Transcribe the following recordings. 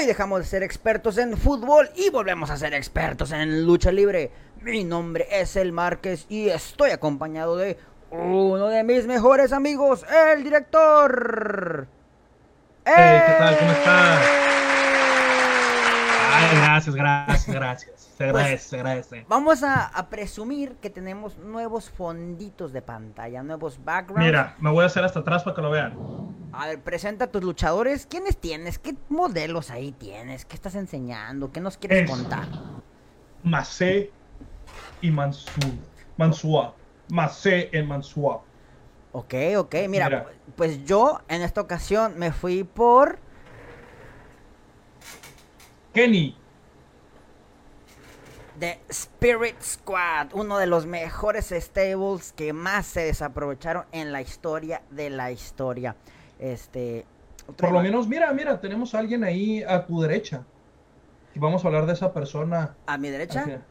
Hoy dejamos de ser expertos en fútbol y volvemos a ser expertos en lucha libre. Mi nombre es El Márquez y estoy acompañado de uno de mis mejores amigos, el director. Hey, ¿qué tal? ¿Cómo estás? Ay, gracias, gracias, gracias. Se Pues, agradece, se agradece. Vamos a, a presumir que tenemos nuevos fonditos de pantalla, nuevos backgrounds. Mira, me voy a hacer hasta atrás para que lo vean. A ver, presenta a tus luchadores. ¿Quiénes tienes? ¿Qué modelos ahí tienes? ¿Qué estás enseñando? ¿Qué nos quieres Es- contar? Macé y Mansur. Mansua. Macé en Mansua. Ok, ok. Mira, Mira. pues yo en esta ocasión me fui por... Kenny. The Spirit Squad, uno de los mejores stables que más se desaprovecharon en la historia de la historia. Este. Por lo menos, mira, mira, tenemos a alguien ahí a tu derecha. Y vamos a hablar de esa persona. A mi derecha.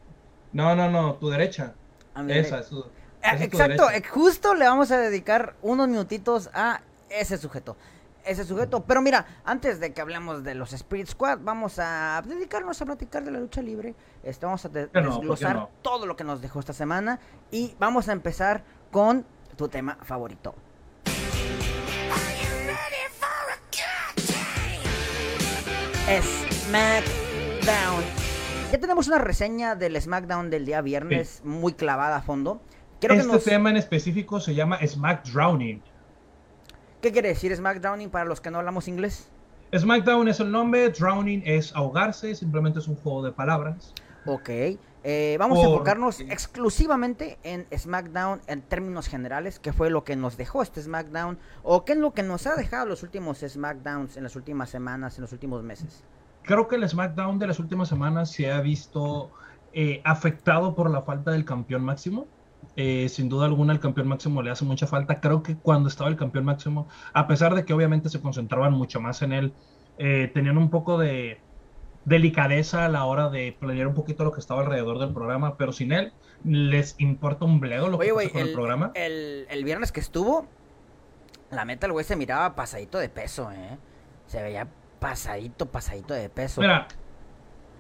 No, no, no, tu derecha. A mi Esa, dere- es tu- Eh, esa es tu Exacto, derecha. eh, justo le vamos a dedicar unos minutitos a ese sujeto. Ese sujeto. Pero mira, antes de que hablemos de los Spirit Squad, vamos a dedicarnos a platicar de la lucha libre. Este, vamos a de- ¿Por qué no? ¿Por qué desglosar no? todo lo que nos dejó esta semana. Y vamos a empezar con tu tema favorito. SmackDown. Ya tenemos una reseña del SmackDown del día viernes muy clavada a fondo. Que este nos... tema en específico se llama Smack Drowning. ¿Qué quiere decir SmackDowning para los que no hablamos inglés? SmackDown es el nombre, Drowning es ahogarse, simplemente es un juego de palabras. Ok. eh, vamos a enfocarnos exclusivamente en SmackDown en términos generales, qué fue lo que nos dejó este SmackDown o qué es lo que nos ha dejado los últimos SmackDowns en las últimas semanas, en los últimos meses. Creo que el SmackDown de las últimas semanas se ha visto eh, afectado por la falta del campeón máximo. Eh, sin duda alguna el campeón máximo le hace mucha falta. Creo que cuando estaba el campeón máximo, a pesar de que obviamente se concentraban mucho más en él, eh, tenían un poco de delicadeza a la hora de planear un poquito lo que estaba alrededor del programa, pero sin él les importa un bledo lo Oye, que pasa con el, el, programa. el- el viernes que estuvo, la meta el güey se miraba pasadito de peso, ¿eh? Se veía pasadito, pasadito de peso. Mira,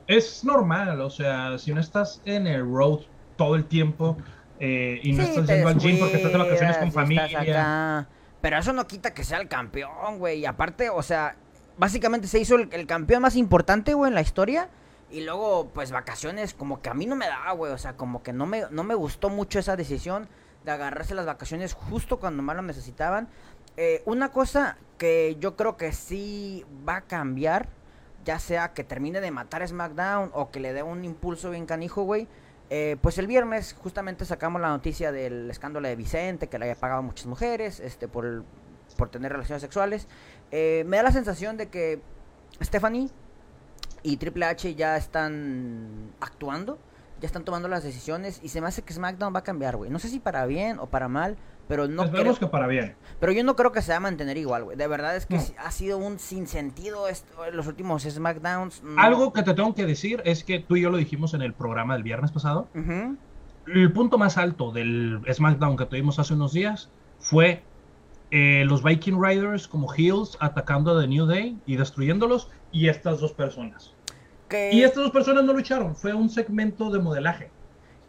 es normal, o sea, si no estás en el road todo el tiempo eh, y no Sí, estás yendo al gym porque estás de vacaciones con familia. Pero eso no quita que sea el campeón, güey. Y aparte, o sea, básicamente se hizo el, el campeón más importante, güey, en la historia. Y luego, pues, vacaciones, como que a mí no me da, güey. O sea, como que no me, no me gustó mucho esa decisión de agarrarse las vacaciones justo cuando más lo necesitaban. Eh, una cosa que yo creo que sí va a cambiar, ya sea que termine de matar a SmackDown o que le dé un impulso bien canijo, güey. Eh, pues el viernes justamente sacamos la noticia del escándalo de Vicente, que le había pagado a muchas mujeres este, por, por tener relaciones sexuales. Eh, me da la sensación de que Stephanie y Triple H ya están actuando, ya están tomando las decisiones y se me hace que SmackDown va a cambiar, güey. No sé si para bien o para mal, pero no Esperemos creo- que para bien. pero yo no creo que se va a mantener igual, güey. De verdad es que No. ha sido un sinsentido esto, los últimos SmackDowns. no. Algo que te tengo que decir es que tú y yo lo dijimos en el programa del viernes pasado. El punto más alto del SmackDown que tuvimos hace unos días fue eh, los Viking Riders como heels atacando a The New Day y destruyéndolos y estas dos personas. Y estas dos personas no lucharon, fue un segmento de modelaje.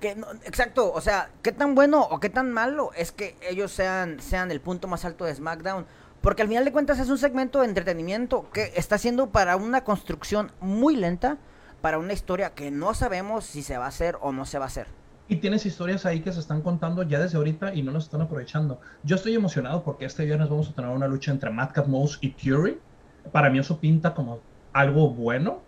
Que no- exacto, o sea, qué tan bueno o qué tan malo es que ellos sean, sean el punto más alto de SmackDown. Porque al final de cuentas es un segmento de entretenimiento que está haciendo para una construcción muy lenta, para una historia que no sabemos si se va a hacer o no se va a hacer. Y tienes historias ahí que se están contando ya desde ahorita y no nos están aprovechando. Yo estoy emocionado porque este viernes vamos a tener una lucha entre Madcap Mouse y Fury. Para mí eso pinta como algo bueno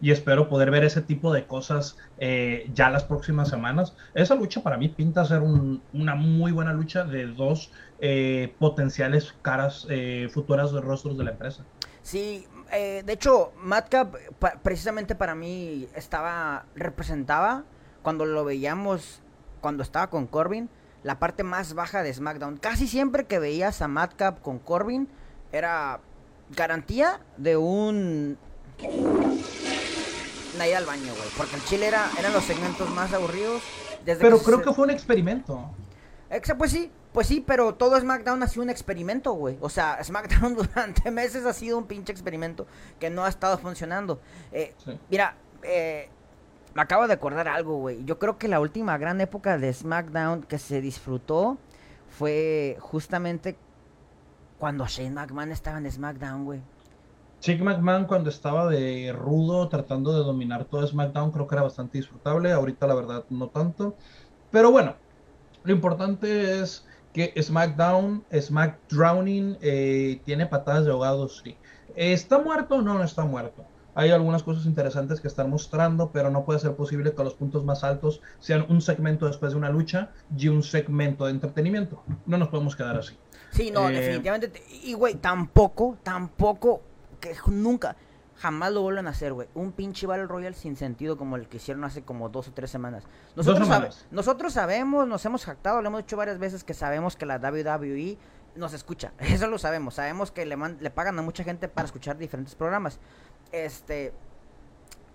y espero poder ver ese tipo de cosas eh, ya las próximas semanas. Esa lucha para mí pinta ser un- una muy buena lucha de dos eh, potenciales caras eh, futuras de rostros de la empresa. Sí, de hecho, Madcap precisamente para mí estaba, representaba, cuando lo veíamos, cuando estaba con Corbin, la parte más baja de SmackDown. Casi siempre que veías a Madcap con Corbin, era garantía de un... Ida al baño, güey. Porque el chile era, eran los segmentos más aburridos. Desde Pero creo que fue un experimento. pues sí, pues sí, pero todo SmackDown ha sido un experimento, güey. O sea, SmackDown durante meses ha sido un pinche experimento que no ha estado funcionando. Eh, Mira, eh, me acabo de acordar algo, güey. Yo creo que la última gran época de SmackDown que se disfrutó fue justamente cuando Shane McMahon estaba en SmackDown, güey. Shane McMahon cuando estaba de rudo tratando de dominar todo SmackDown creo que era bastante disfrutable. Ahorita la verdad no tanto. Pero bueno, lo importante es que SmackDown, SmackDrowning eh, tiene patadas de ahogados, sí. ¿Está muerto? No, no está muerto. Hay algunas cosas interesantes que están mostrando, pero no puede ser posible que los puntos más altos sean un segmento después de una lucha y un segmento de entretenimiento. No nos podemos quedar así. Sí, no, eh, definitivamente. Y, güey, tampoco, tampoco, que nunca, jamás lo vuelvan a hacer, güey. Un pinche Battle Royale sin sentido como el que hicieron hace como dos o tres semanas. Nosotros, nosotros sabemos, nos hemos jactado, lo hemos dicho varias veces que sabemos que la WWE nos escucha. Eso lo sabemos. Sabemos que le, le pagan a mucha gente para escuchar diferentes programas. Este.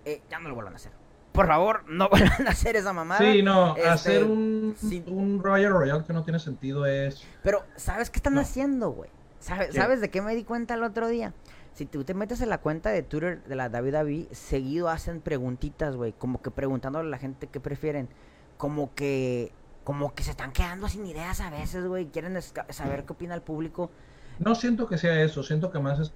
Eh, ya no lo vuelvan a hacer. Por favor, no vuelvan a hacer esa mamada. Sí, no, este, hacer un, un Royal Royale que no tiene sentido es. Pero, ¿sabes qué están haciendo, güey? ¿Sabes, ¿Sabes de qué me di cuenta el otro día? Si tú te metes en la cuenta de Twitter de la David seguido hacen preguntitas, güey. Como que preguntándole a la gente qué prefieren. Como que. Como que se están quedando sin ideas a veces, güey. Quieren saber qué opina el público. No siento que sea eso. Siento que más es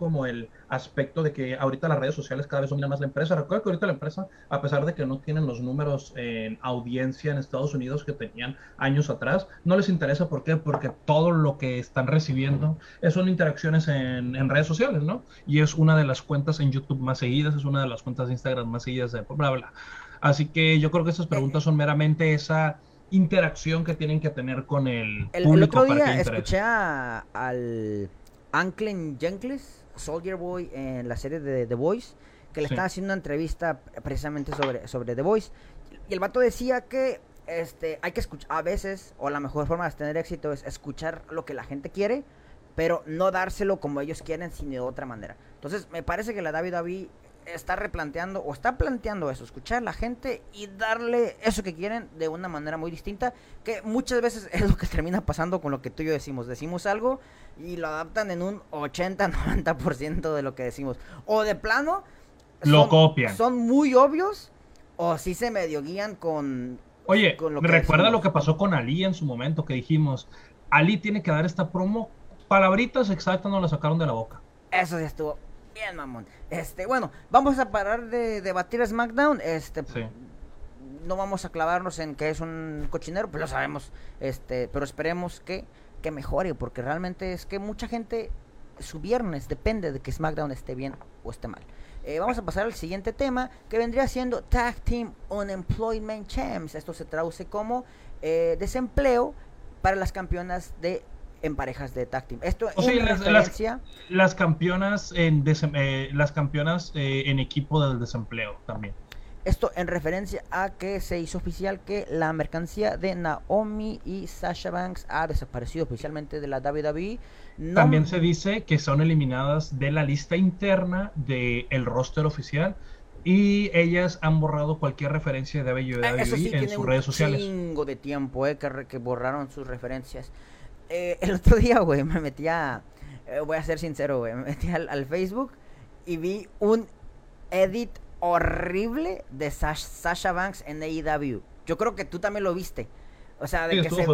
como el aspecto de que ahorita las redes sociales cada vez dominan más la empresa. Recuerda que ahorita la empresa, a pesar de que no tienen los números en audiencia en Estados Unidos que tenían años atrás, no les interesa. ¿Por qué? Porque todo lo que están recibiendo son interacciones en, redes sociales, ¿no? Y es una de las cuentas en YouTube más seguidas, es una de las cuentas de Instagram más seguidas, de bla, bla. Así que yo creo que estas preguntas son meramente esa interacción que tienen que tener con el, el público. El otro día escuché al Anklen Jenkins Soldier Boy en la serie de The Voice, que le estaba haciendo una entrevista precisamente sobre, sobre The Voice. Y el vato decía que este, hay que escuchar, a veces, o la mejor forma de tener éxito es escuchar lo que la gente quiere, pero no dárselo como ellos quieren, sino de otra manera. Entonces, me parece que la David David está replanteando o está planteando eso, escuchar a la gente y darle eso que quieren de una manera muy distinta, que muchas veces es lo que termina pasando con lo que tú y yo decimos. Decimos algo y lo adaptan en un 80-90% de lo que decimos. O de plano... Lo copian. Son muy obvios o si se medio guían con... Oye, me recuerda lo que pasó con Ali en su momento, que dijimos, Ali tiene que dar esta promo, palabritas exactas no la sacaron de la boca. Eso sí estuvo Bien, mamón. Este, bueno, vamos a parar de debatir SmackDown. Este, no vamos a clavarnos en que es un cochinero, pues lo sabemos. Este, pero esperemos que, que mejore, porque realmente es que mucha gente su viernes depende de que SmackDown esté bien o esté mal. Eh, vamos a pasar al siguiente tema, que vendría siendo Tag Team Unemployment Champs. Esto se traduce como eh, desempleo para las campeonas de en parejas de tag team. Esto o en referencia... las, campeonas en eh, las campeonas eh, en equipo del desempleo también. Esto en referencia a que se hizo oficial que la mercancía de Naomi y Sasha Banks ha desaparecido oficialmente de la WWE. También se dice que son eliminadas de la lista interna del el roster oficial y ellas han borrado cualquier referencia de WWE ah, en sus redes sociales. Un chingo de tiempo eh, que, que borraron sus referencias. Eh, el otro día, güey, me metí a. Eh, voy a ser sincero, güey. Me metí al, Facebook y vi un edit horrible de Sasha Banks en AEW. Yo creo que tú también lo viste. O sea, de que se,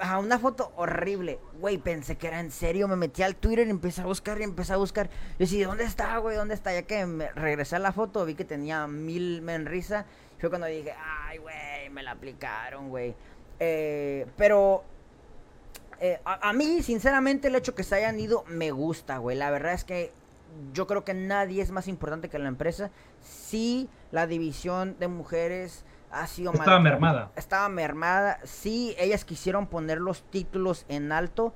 a una foto horrible. Güey, pensé que era en serio. Me metí al Twitter y empecé a buscar y empecé a buscar. Yo decía, ¿dónde está, güey? ¿Dónde está? Ya que me regresé a la foto, vi que tenía mil men risa. Fue cuando dije, ay, güey, me la aplicaron, güey. Eh, pero eh, a, mí, sinceramente, el hecho que se hayan ido me gusta, güey. La verdad es que yo creo que nadie es más importante que la empresa. Sí, la división de mujeres ha sido... Estaba mermada. Estaba mermada. Sí, ellas quisieron poner los títulos en alto.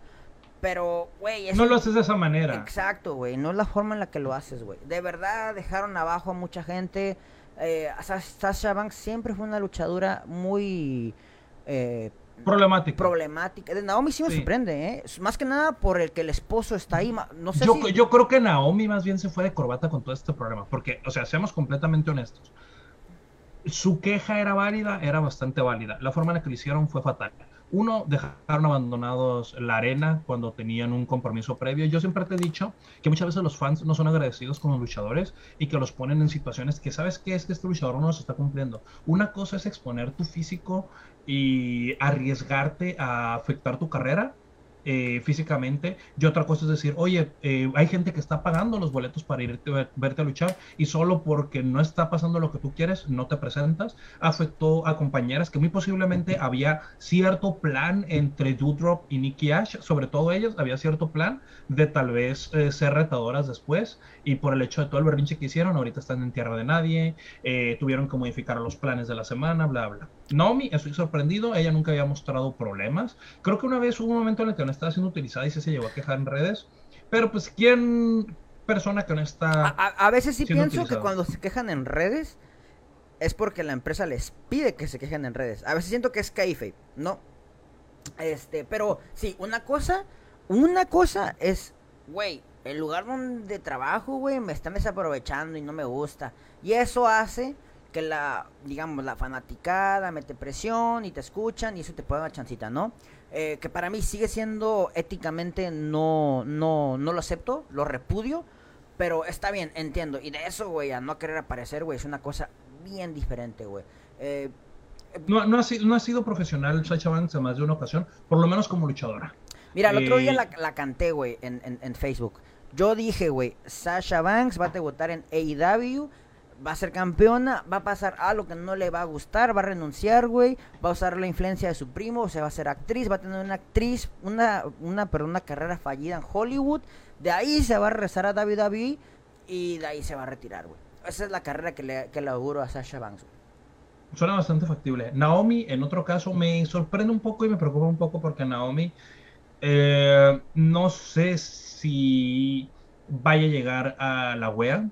Pero, güey... No lo haces de esa manera. Exacto, güey. No es la forma en la que lo haces, güey. De verdad, dejaron abajo a mucha gente. Eh, Sasha Banks siempre fue una luchadora muy... Eh, Problemática. Problemática. De Naomi sí me sorprende, ¿eh? Más que nada por el que el esposo está ahí. No sé yo, yo creo que Naomi más bien se fue de corbata con todo este problema. Porque, o sea, seamos completamente honestos. Su queja era válida, era bastante válida. La forma en la que lo hicieron fue fatal. Uno, dejaron abandonados la arena cuando tenían un compromiso previo. Yo siempre te he dicho que muchas veces los fans no son agradecidos con los luchadores y que los ponen en situaciones que sabes que es que este luchador no los está cumpliendo. Una cosa es exponer tu físico y arriesgarte a afectar tu carrera eh, físicamente. Y otra cosa es decir, oye, eh, hay gente que está pagando los boletos para irte a verte a luchar y solo porque no está pasando lo que tú quieres, no te presentas. Afectó a compañeras que muy posiblemente había cierto plan entre Doudrop y Nikki Ash, sobre todo ellas, había cierto plan de tal vez eh, ser retadoras después y por el hecho de todo el berrinche que hicieron, ahorita están en tierra de nadie, tuvieron que modificar los planes de la semana, bla, bla. Naomi, estoy sorprendido, ella nunca había mostrado problemas. Creo que una vez hubo un momento en el que estaba siendo utilizada y se, se llegó a quejar en redes. Pero pues, ¿quién persona que no está... A, veces sí pienso que cuando se quejan en redes es porque la empresa les pide que se quejen en redes. A veces siento que es kayfabe, ¿no? Este, pero sí, una cosa, una cosa es, güey, el lugar donde trabajo, güey, me están desaprovechando y no me gusta. Y eso hace que la, digamos, la fanaticada mete presión y te escuchan y eso te puede dar chancita, ¿no? Eh, que para mí sigue siendo éticamente no, no, no lo acepto, lo repudio, pero está bien, entiendo. Y de eso, güey, a no querer aparecer, güey, es una cosa bien diferente, güey. Eh, no, no, ha sido, no ha sido profesional Sacha Banks en más de una ocasión, por lo menos como luchadora. Mira, el otro día la, la canté, güey, en, en, en, Facebook. Yo dije, güey, Sasha Banks va a debutar en AEW va a ser campeona, va a pasar algo que no le va a gustar, va a renunciar, güey, va a usar la influencia de su primo, o sea, va a ser actriz, va a tener una actriz, una, una, pero una carrera fallida en Hollywood, de ahí se va a regresar a WWE y de ahí se va a retirar, güey. Esa es la carrera que le, que le auguro a Sasha Banks, Suena bastante factible. Naomi, en otro caso, me sorprende un poco y me preocupa un poco porque Naomi, eh, no sé si vaya a llegar a la wea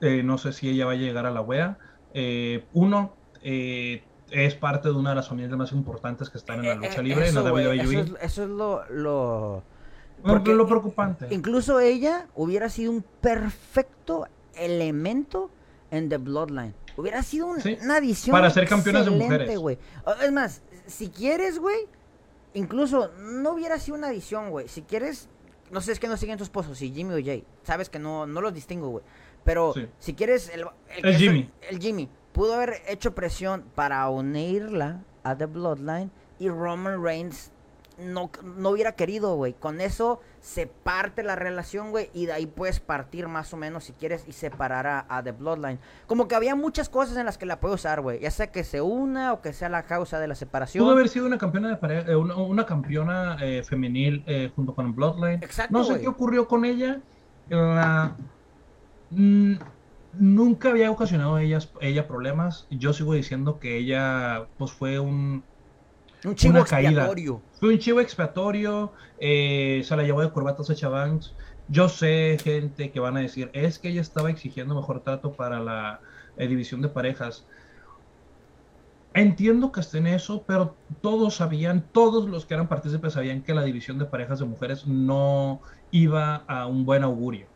eh, no sé si ella va a llegar a la wea. Eh, uno, eh, es parte de una de las familias más importantes que están en la lucha libre, eso, en la WWE. Eso es, lo, lo... lo preocupante. Incluso ella hubiera sido un perfecto elemento en The Bloodline. Hubiera sido una adición. Para ser campeonas de mujeres. Es más, si quieres, güey, incluso no hubiera sido una adición, güey. Si quieres, no sé, es que no siguen tu esposo, si Jimmy o Jay. Sabes que no, no los distingo, güey. Pero si quieres, el, el, Jimmy. el Jimmy pudo haber hecho presión para unirla a The Bloodline y Roman Reigns no, no hubiera querido, güey. Con eso se parte la relación, güey, y de ahí puedes partir más o menos si quieres y separar a, The Bloodline. Como que había muchas cosas en las que la puede usar, güey. Ya sea que se una o que sea la causa de la separación. Pudo haber sido una campeona de eh, una, campeona eh, femenil eh, junto con Bloodline. Exacto, no sé qué ocurrió con ella. La nunca había ocasionado ella, ella problemas. Yo sigo diciendo que ella pues fue un, un chivo expiatorio. Fue un chivo expiatorio. Eh, se la llevó de corbatas a Chavanks. Yo sé gente que van a decir, es que ella estaba exigiendo mejor trato para la eh, división de parejas. Entiendo que esté en eso, pero todos sabían, todos los que eran partícipes sabían que la división de parejas de mujeres no iba a un buen augurio.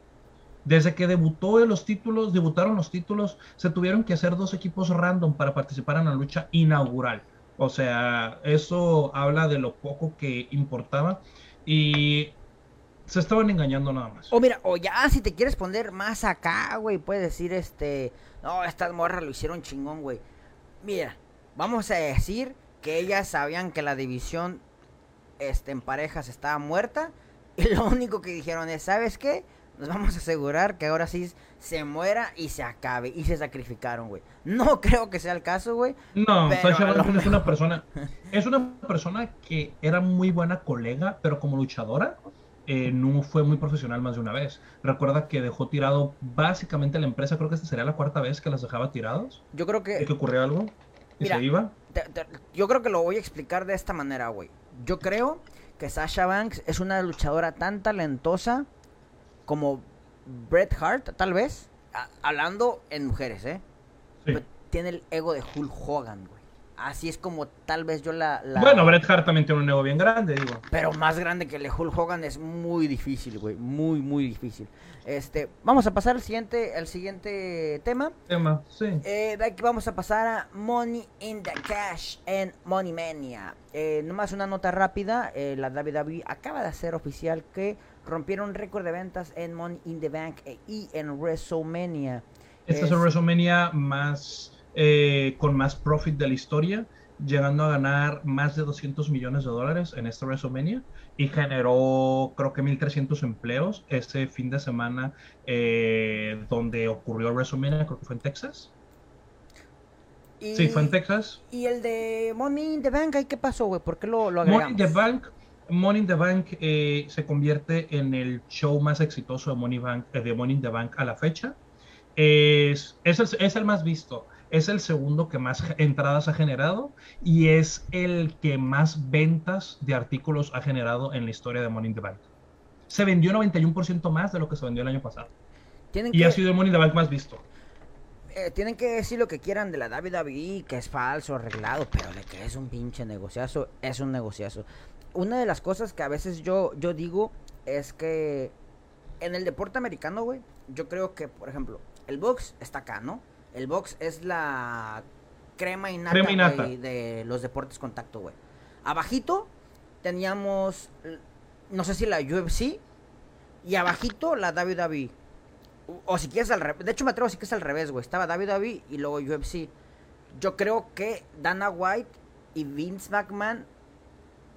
Desde que debutó los títulos, debutaron los títulos, se tuvieron que hacer dos equipos random para participar en la lucha inaugural. O sea, eso habla de lo poco que importaba y se estaban engañando nada más. O mira, o ya si te quieres poner más acá, güey, puedes decir este, no, estas morras lo hicieron chingón, güey. Mira, vamos a decir que ellas sabían que la división este en parejas estaba muerta y lo único que dijeron es, ¿sabes qué? Nos vamos a asegurar que ahora sí se muera y se acabe. Y se sacrificaron, güey. No creo que sea el caso, güey. No, Sasha Banks es una persona. Es una persona que era muy buena colega, pero como luchadora. Eh, no fue muy profesional más de una vez. Recuerda que dejó tirado básicamente la empresa, creo que esta sería la cuarta vez que las dejaba tirados. Yo creo que... que ocurrió algo y se iba. yo creo que lo voy a explicar de esta manera, güey. Yo creo que Sasha Banks es una luchadora tan talentosa como Bret Hart, tal vez, hablando en mujeres, ¿eh? tiene el ego de Hulk Hogan, güey. Así es como tal vez yo la... Bueno, Bret Hart también tiene un ego bien grande, digo. Pero más grande que el de Hulk Hogan es muy difícil, güey. Muy, muy difícil. Este, vamos a pasar al siguiente, al siguiente tema. Tema, sí. Eh, de aquí vamos a pasar a Money in the Cash en Money Mania. Eh, nomás una nota rápida. Eh, la WWE acaba de hacer oficial que rompieron récord de ventas en Money in the Bank y en WrestleMania. Esta es, es WrestleMania más eh, con más profit de la historia, llegando a ganar más de 200 millones de dólares en esta WrestleMania y generó creo que 1.300 empleos ese fin de semana eh, donde ocurrió WrestleMania, creo que fue en Texas. sí, fue en Texas. ¿Y el de Money in the Bank, ¿qué pasó, güey? ¿Por qué lo, lo agregamos? Money in the Bank, Money in the Bank eh, se convierte en el show más exitoso de Money, Bank, de Money in the Bank a la fecha. Es, es, el, es el más visto es el segundo que más entradas ha generado y es el que más ventas de artículos ha generado en la historia de Money in the Bank. Se vendió 91% más de lo que se vendió el año pasado. y ha sido el Money in the Bank más visto. Eh, tienen que decir lo que quieran de la WWE, que es falso, arreglado, pero de que es un pinche negociazo, es un negociazo. Una de las cosas que a veces yo, yo digo es que en el deporte americano, güey, yo creo que, por ejemplo, el box está acá, ¿no? El box es la crema y nata, de los deportes contacto, güey. Abajito teníamos, no sé si la UFC, y abajito la WWE. O si quieres al revés, de hecho me atrevo a decir que es al revés, güey. Estaba WWE y luego UFC. Yo creo que Dana White y Vince McMahon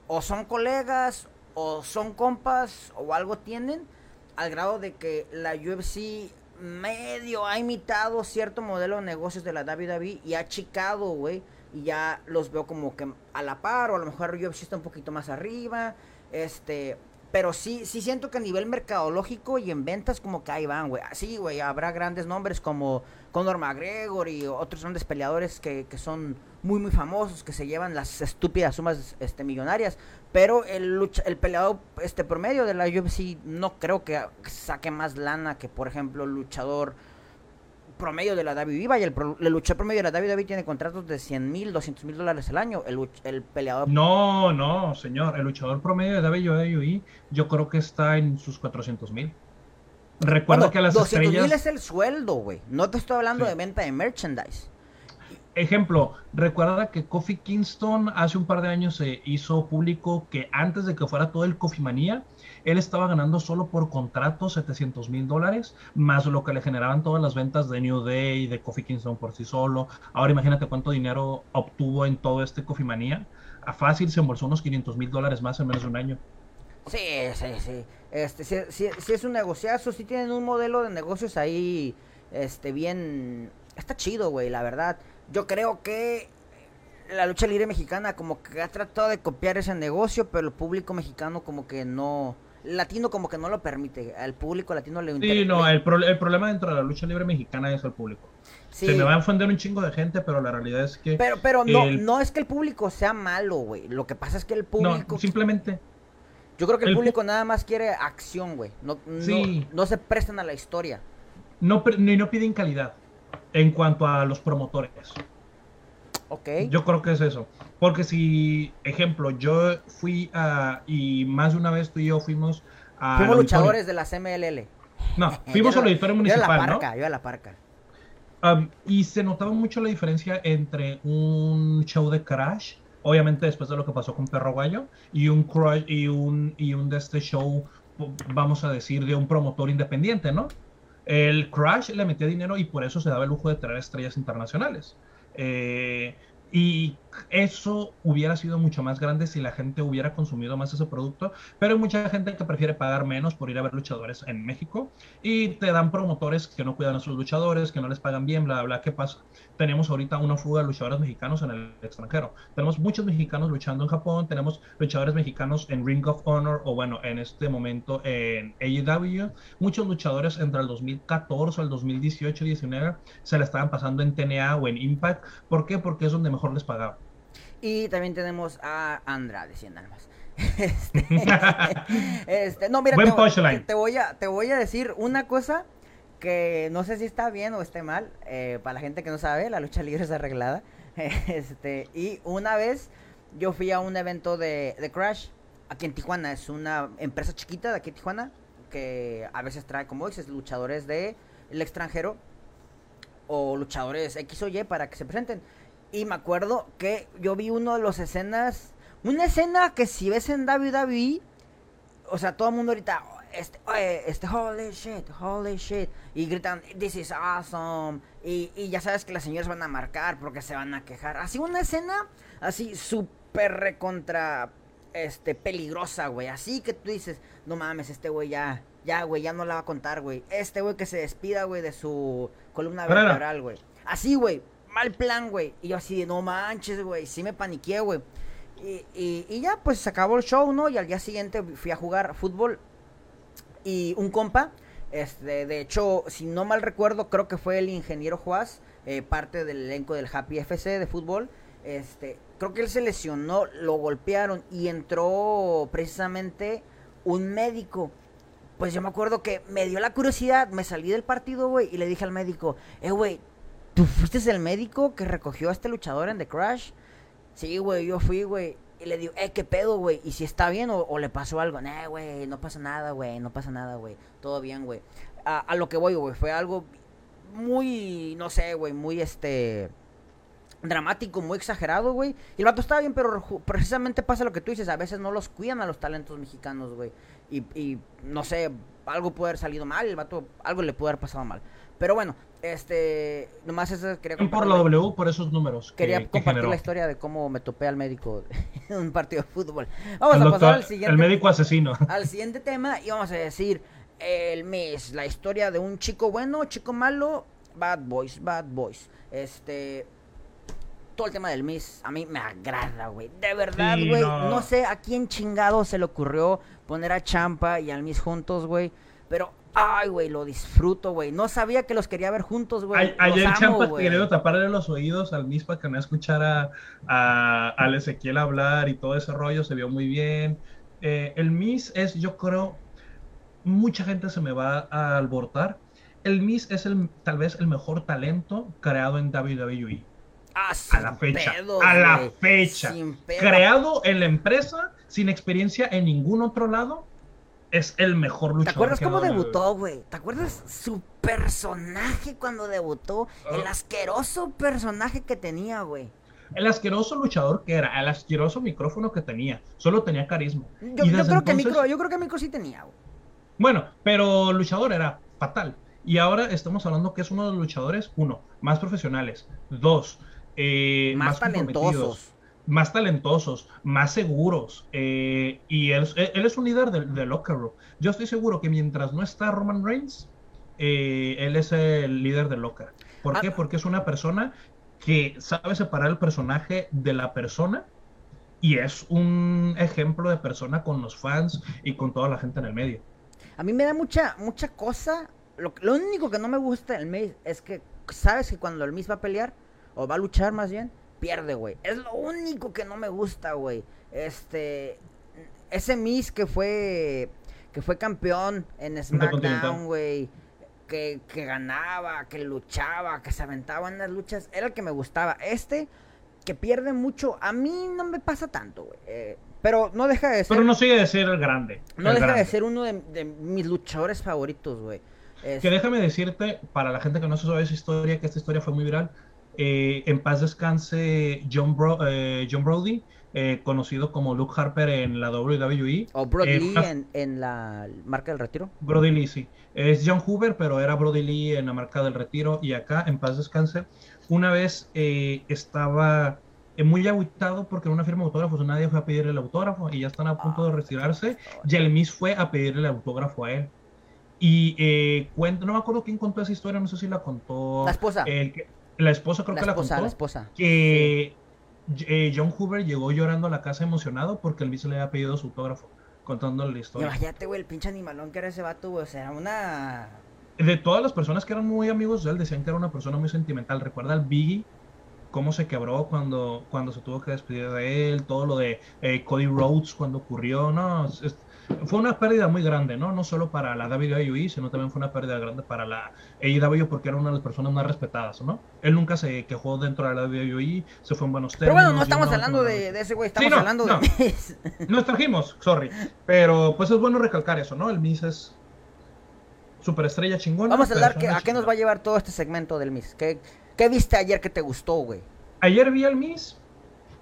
o son colegas o son compas o algo tienen al grado de que la UFC medio ha imitado cierto modelo de negocios de la WWE y ha achicado, güey. Y ya los veo como que a la par, o a lo mejor UFC está un poquito más arriba. Este, pero sí, sí siento que a nivel mercadológico y en ventas como que ahí van, güey. Sí, güey, habrá grandes nombres como Conor McGregor y otros grandes peleadores que, que, son muy, muy famosos, que se llevan las estúpidas sumas este, millonarias. Pero el, lucha, el peleador este promedio de la UFC no creo que saque más lana que, por ejemplo, luchador promedio de la WWE. Vaya, el, el luchador promedio de la WWE tiene contratos de 100 mil, 200 mil dólares al año. El, el, peleador. No, no, señor. El luchador promedio de WWE, yo creo que está en sus 400 mil. Recuerda que a las 200 mil es el sueldo, güey. No te estoy hablando de venta de merchandise. Ejemplo, recuerda que Kofi Kingston hace un par de años se hizo público que antes de que fuera todo el Kofi Manía, él estaba ganando solo por contrato 700 mil dólares, más lo que le generaban todas las ventas de New Day, de Kofi Kingston por sí solo. Ahora imagínate cuánto dinero obtuvo en todo este Kofi Manía. A fácil se embolsó unos 500 mil dólares más en menos de un año. Sí, sí, sí. Este, si, es un negociazo, si tienen un modelo de negocios ahí, este, bien... Está chido, güey, la verdad. Yo creo que la lucha libre mexicana como que ha tratado de copiar ese negocio, pero el público mexicano como que no latino como que no lo permite. Al público latino le Sí, no, el, el, problema dentro de la lucha libre mexicana es el público. Se me va a ofender un chingo de gente, pero la realidad es que. Pero, pero no, no es que el público sea malo, güey. Lo que pasa es que el público. No, simplemente. Yo creo que el, público nada más quiere acción, güey. No, no, se prestan a la historia. No, ni no piden calidad en cuanto a los promotores. Ok. Yo creo que es eso. Porque si, ejemplo, yo fui a, y más de una vez tú y yo fuimos a... Fuimos luchadores de la CMLL. No, fuimos al auditorio municipal, yo a la parca, Yo a la parca. y se notaba mucho la diferencia entre un show de Crash, obviamente después de lo que pasó con Perro Gallo, y un Crush, y un, y un de este show, vamos a decir, de un promotor independiente, ¿no? El Crash le metía dinero y por eso se daba el lujo de traer estrellas internacionales. Eh, y eso hubiera sido mucho más grande si la gente hubiera consumido más ese producto, pero hay mucha gente que prefiere pagar menos por ir a ver luchadores en México y te dan promotores que no cuidan a sus luchadores, que no les pagan bien, bla, bla. ¿Qué pasa? Tenemos ahorita una fuga de luchadores mexicanos en el extranjero. Tenemos muchos mexicanos luchando en Japón, tenemos luchadores mexicanos en Ring of Honor o bueno, en este momento en AEW. Muchos luchadores entre el 2014 el 2018-19 se la estaban pasando en TNA o en Impact. ¿Por qué? Porque es donde mejor les pagaban. Y también tenemos a Andrade, 100 almas. Este, este, no, mira, te, voy a, te voy a decir una cosa que no sé si está bien o esté mal, eh, para la gente que no sabe, la lucha libre es arreglada. este, y una vez yo fui a un evento de, de Crash aquí en Tijuana, es una empresa chiquita de aquí en Tijuana, que a veces trae, como dices, luchadores de el extranjero o luchadores X o Y para que se presenten. Y me acuerdo que yo vi uno de las escenas, una escena que si ves en WWE, o sea, todo el mundo ahorita, este, este, holy shit, holy shit. Y gritan, this is awesome. Y, y, ya sabes que las señoras van a marcar porque se van a quejar. Así una escena, así súper recontra, este, peligrosa, güey. Así que tú dices, no mames, este güey ya, ya, güey, ya no la va a contar, güey. Este güey que se despida, güey, de su columna vertebral, güey. Así, güey, mal plan, güey. Y yo así, no manches, güey, sí me paniqué, güey. Y, y, y ya, pues se acabó el show, ¿no? Y al día siguiente fui a jugar fútbol y un compa, este, de hecho, si no mal recuerdo, creo que fue el ingeniero Juaz, eh, parte del elenco del Happy FC de fútbol. Este, creo que él se lesionó, lo golpearon y entró precisamente un médico. Pues yo me acuerdo que me dio la curiosidad, me salí del partido, güey, y le dije al médico, eh, güey, ¿tú fuiste el médico que recogió a este luchador en The Crash? Sí, güey, yo fui, güey. Y le digo, eh, ¿qué pedo, güey? ¿Y si está bien o, le pasó algo? Nah, güey, no pasa nada, güey, no pasa nada, güey. Todo bien, güey. A, lo que voy, güey, fue algo muy, no sé, güey, muy este dramático, muy exagerado, güey. Y el vato estaba bien, pero precisamente pasa lo que tú dices, a veces no los cuidan a los talentos mexicanos, güey. Y, y, no sé, algo puede haber salido mal, el vato, algo le puede haber pasado mal. Pero bueno, este, nomás eso quería Por la W, por esos números. Quería que, compartir la historia de cómo me topé al médico en un partido de fútbol. Vamos a pasar al siguiente. el médico asesino. Al siguiente tema y vamos a decir el mes, la historia de un chico bueno, chico malo, bad boys, bad boys. Este, todo el tema del Miss a mí me agrada, güey. De verdad, Sí, güey. no. no. sé a quién chingado se le ocurrió poner a Champa y al Miss juntos, güey. Pero, ay, güey, lo disfruto, güey. No sabía que los quería ver juntos, güey. Ayer amo, Champa güey. queriendo taparle los oídos al Miss para que no escuchara a, al Ezequiel hablar y todo ese rollo se vio muy bien. Eh, el Miss es, yo creo, mucha gente se me va a alborotar. El Miss es el, tal vez el mejor talento creado en WWE. Ah, A la fecha. a la fecha. Creado en la empresa, sin experiencia en ningún otro lado, es el mejor ¿Te luchador. acuerdas que ha cómo debutó, güey? ¿Te acuerdas su personaje cuando debutó? El Ah. asqueroso personaje que tenía, güey. El asqueroso luchador que era, el asqueroso micrófono que tenía, solo tenía carisma. Yo, creo que micro, yo creo que micro sí tenía, güey. Bueno, pero luchador era fatal. Y ahora estamos hablando que es uno de los luchadores, uno, más profesionales, dos, eh, Más comprometidos, talentosos. Más talentosos, más seguros. eh, y él, él es un líder del del locker room. Yo estoy seguro que mientras no está Roman Reigns, eh, él es el líder del locker. ¿Por Ah. qué? Porque es una persona que sabe separar el personaje de la persona y es un ejemplo de persona con los fans y con toda la gente en el medio. A mí me da mucha, mucha cosa. Lo, lo único que no me gusta del Miz es que sabes que cuando el Miz va a pelear, o va a luchar más bien, pierde, güey. Es lo único que no me gusta, güey. Este. Ese Miz que fue. Que fue campeón en. SmackDown, güey. Que, que ganaba, que luchaba, que se aventaba en las luchas. Era el que me gustaba. Este, que pierde mucho, a mí no me pasa tanto, güey. Eh, pero no deja de ser. Pero no sigue de ser el grande. No el deja grande. de ser uno de, de mis luchadores favoritos, güey. Es- Que déjame decirte, para la gente que no se sabe esa historia, que esta historia fue muy viral, eh, en paz descanse John, Bro- eh, John Brody, eh, conocido como Luke Harper en la WWE. O Brody eh, Lee una- en, en la marca del retiro. Brody Lee, sí. Es John Hoover, pero era Brody Lee en la marca del retiro. Y acá, en paz descanse, una vez eh, estaba eh, muy agüitado porque en una firma de autógrafos nadie fue a pedirle el autógrafo y ya están a punto de Ah, retirarse. Y el Miss fue a pedirle el autógrafo a él. Y eh, cuento, no me acuerdo quién contó esa historia, no sé si la contó. La esposa. el que- la esposa creo la que la esposa, contó. la esposa. Que eh, John Hoover llegó llorando a la casa emocionado porque el Miss le había pedido su autógrafo, contándole la historia. Imagínate, güey, el pinche animalón que era ese vato, güey. O sea, una. De todas las personas que eran muy amigos de él, decían que era una persona muy sentimental. Recuerda al Biggie, cómo se quebró cuando, cuando se tuvo que despedir de él, todo lo de eh, Cody Rhodes cuando ocurrió. No, es- fue una pérdida muy grande, ¿no? No solo para la WWE, sino también fue una pérdida grande para la AEW porque era una de las personas más respetadas, ¿no? Él nunca se quejó dentro de la WWE, se fue en buenos términos. Pero bueno, no estamos hablando de, ese güey, estamos hablando no. de... Nos trajimos, sorry. Pero pues es bueno recalcar eso, ¿no? El Miz es superestrella chingona. Vamos a hablar que, a qué nos va a llevar todo este segmento del Miz. ¿Qué, qué viste ayer que te gustó, güey? Ayer vi al Miz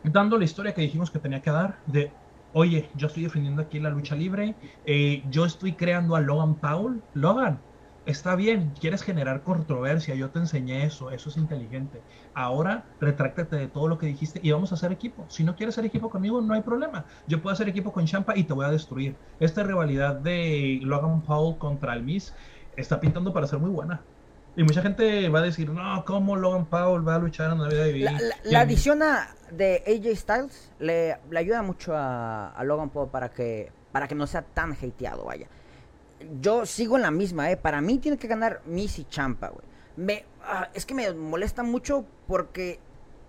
dando la historia que dijimos que tenía que dar de oye, yo estoy defendiendo aquí la lucha libre, eh, yo estoy creando a Logan Paul. Logan, está bien, quieres generar controversia, yo te enseñé eso, eso es inteligente. Ahora retráctate de todo lo que dijiste y vamos a hacer equipo. Si no quieres hacer equipo conmigo, no hay problema. Yo puedo hacer equipo con Champa y te voy a destruir. Esta rivalidad de Logan Paul contra el Miss está pintando para ser muy buena. Y mucha gente va a decir, no, ¿cómo Logan Paul va a luchar en la vida de La, la, adición de AJ Styles le, le ayuda mucho a, Logan Paul para que, para que no sea tan hateado, vaya. Yo sigo en la misma, ¿eh? Para mí tiene que ganar Missy Champa, güey. Me, ah, es que me molesta mucho porque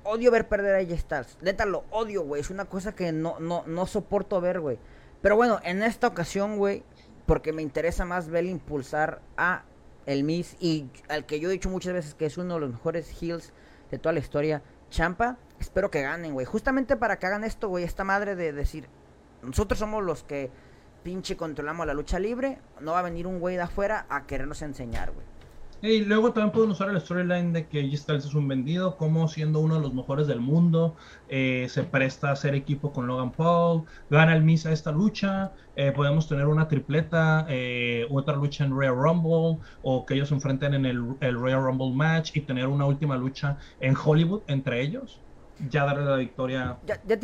odio ver perder a AJ Styles. Neta, lo odio, güey. Es una cosa que no, no, no soporto ver, güey. Pero bueno, en esta ocasión, güey, porque me interesa más ver impulsar a el Miss y al que yo he dicho muchas veces que es uno de los mejores heels de toda la historia, Champa, espero que ganen, güey. Justamente para que hagan esto, güey, esta madre de decir, nosotros somos los que pinche controlamos la lucha libre, no va a venir un güey de afuera a querernos enseñar, güey. Y luego también pueden usar el storyline de que G es un vendido, como siendo uno de los mejores del mundo, eh, se presta a hacer equipo con Logan Paul, gana el Misa esta lucha, eh, podemos tener una tripleta, eh, otra lucha en Royal Rumble, o que ellos se enfrenten en el, Royal Rumble match y tener una última lucha en Hollywood entre ellos. Ya darle la victoria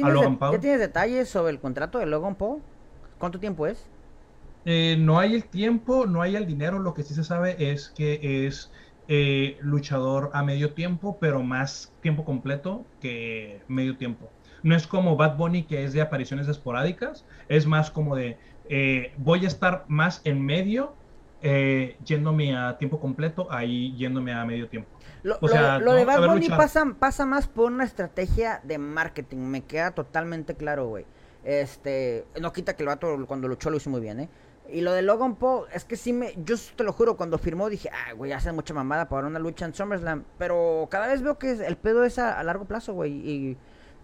a Logan Paul. ¿Ya tienes detalles sobre el contrato de Logan Paul? ¿Cuánto tiempo es? Eh, no hay el tiempo, no hay el dinero, lo que sí se sabe es que es eh, luchador a medio tiempo, pero más tiempo completo que medio tiempo. No es como Bad Bunny que es de apariciones esporádicas, es más como de eh, voy a estar más en medio, yéndome a tiempo completo, ahí yéndome a medio tiempo. Lo, de Bad Bunny pasa, pasa más por una estrategia de marketing, me queda totalmente claro, güey. Este, no quita que el vato cuando luchó lo hizo muy bien, ¿eh? Y lo de Logan Paul, es que sí me. Yo te lo juro, cuando firmó dije, ah, güey, hace mucha mamada para una lucha en SummerSlam. Pero cada vez veo que el pedo es a, largo plazo, güey. Y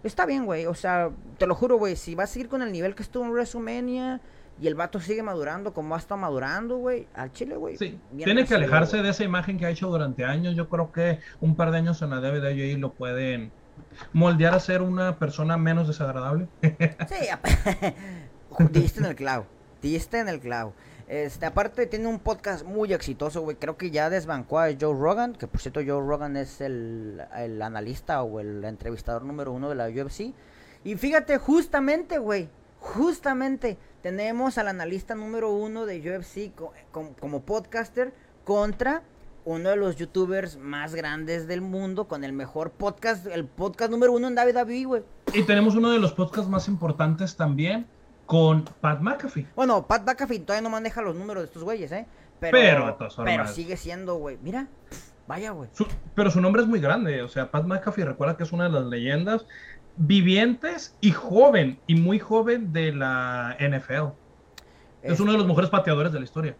está bien, güey. O sea, te lo juro, güey. Si va a seguir con el nivel que estuvo en WrestleMania y el vato sigue madurando como ha estado madurando, güey, al chile, güey. Sí, tiene que alejarse de esa imagen que ha hecho durante años. Yo creo que un par de años en la WWE lo pueden moldear a ser una persona menos desagradable. sí, diste en el clavo diste en el clavo. Este, aparte tiene un podcast muy exitoso, güey. Creo que ya desbancó a Joe Rogan, que por cierto Joe Rogan es el, analista o el entrevistador número uno de la UFC. Y fíjate, justamente, güey, justamente tenemos al analista número uno de UFC como podcaster contra uno de los youtubers más grandes del mundo con el mejor podcast, el podcast número uno en David David, güey. Y tenemos uno de los podcasts más importantes también, con Pat McAfee. Bueno, Pat McAfee todavía no maneja los números de estos güeyes, ¿eh? Pero, pero, sigue siendo, güey. Mira, vaya, güey. Pero su nombre es muy grande. O sea, Pat McAfee, recuerda que es una de las leyendas vivientes y joven, y muy joven de la NFL. Es, uno de los mejores pateadores de la historia.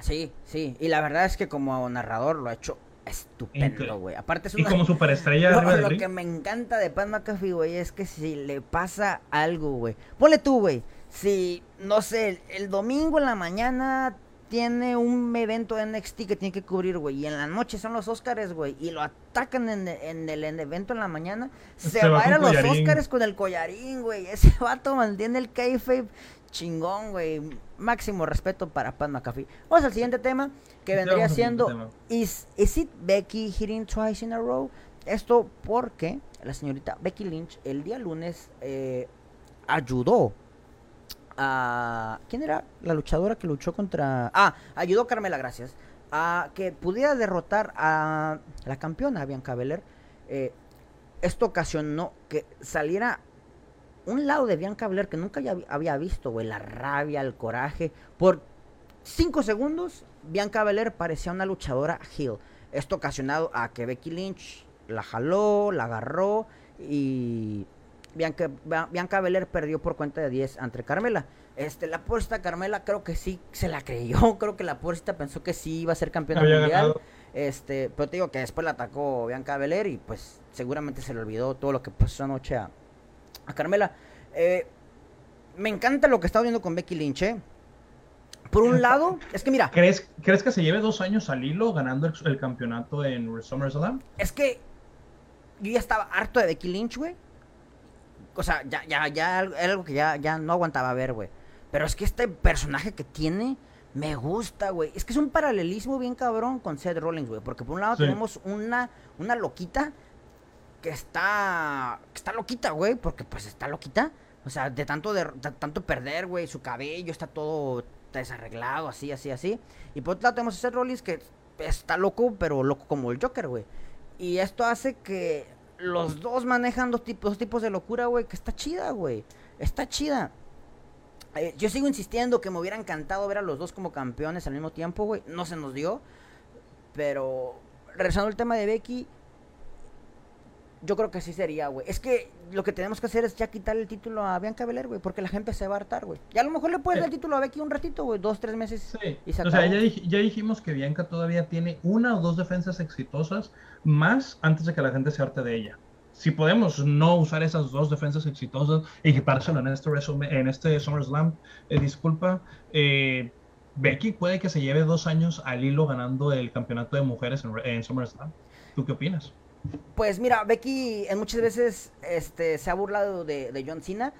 Sí, sí. Y la verdad es que como narrador lo ha hecho estupendo, güey. Aparte es una... Y como superestrella. Lo, lo que me encanta de Pat McAfee, güey, es que si le pasa algo, güey. Ponle tú, güey si, no sé, el, domingo en la mañana tiene un evento de NXT que tiene que cubrir, güey, y en la noche son los Oscars, güey, y lo atacan en, el evento en la mañana, se, va, a ir a los Oscars con el collarín, güey, ese vato mantiene el kayfabe chingón, güey, máximo respeto para Pat McAfee. Vamos al siguiente tema, que vendría siendo, is, is it Becky hitting twice in a row? Esto porque la señorita Becky Lynch el día lunes eh, ayudó a... ¿Quién era la luchadora que luchó contra... Ah, ayudó a Carmela, gracias. A que pudiera derrotar a la campeona Bianca Belair. Eh, esto ocasionó que saliera un lado de Bianca Belair que nunca había visto, güey. La rabia, el coraje. Por cinco segundos, Bianca Belair parecía una luchadora heel. Esto ocasionado a que Becky Lynch la jaló, la agarró y Bianca, Bianca Belair perdió por cuenta de 10 ante Carmela. Este, la apuesta Carmela creo que sí se la creyó, creo que la apuesta pensó que sí iba a ser campeona mundial. Este, pero te digo que después la atacó Bianca Belair y pues seguramente se le olvidó todo lo que pasó anoche a, a Carmela. Eh, me encanta lo que está viendo con Becky Lynch, ¿eh? Por un lado, es que mira. ¿Crees, ¿crees que se lleve dos años al hilo ganando el, campeonato en SummerSlam? Es que yo ya estaba harto de Becky Lynch, güey. O sea, ya, ya, ya, era algo que ya, ya no aguantaba ver, güey. Pero es que este personaje que tiene me gusta, güey. Es que es un paralelismo bien cabrón con Seth Rollins, güey. Porque por un lado tenemos una, una loquita que está, que está loquita, güey. Porque pues está loquita. O sea, de tanto, de, tanto perder, güey. Su cabello está todo desarreglado, así, así, así. Y por otro lado tenemos a Seth Rollins que está loco, pero loco como el Joker, güey. Y esto hace que los dos manejan dos tipos, de locura, güey, que está chida, güey. Está chida. Eh, yo sigo insistiendo que me hubiera encantado ver a los dos como campeones al mismo tiempo, güey. No se nos dio. Pero, regresando al tema de Becky, yo creo que sí sería, güey. Es que lo que tenemos que hacer es ya quitar el título a Bianca Belair, güey, porque la gente se va a hartar, güey. Y a lo mejor le puedes dar el título a Becky un ratito, güey, dos, tres meses. Sí. Y o sea, ya, ya, dijimos que Bianca todavía tiene una o dos defensas exitosas más antes de que la gente se harte de ella si podemos no usar esas dos defensas exitosas y quitárselo en este, en este SummerSlam, eh, disculpa, eh, Becky puede que se lleve dos años al hilo ganando el campeonato de mujeres en, SummerSlam. ¿Tú qué opinas? Pues mira, Becky en muchas veces este, se ha burlado de, de John Cena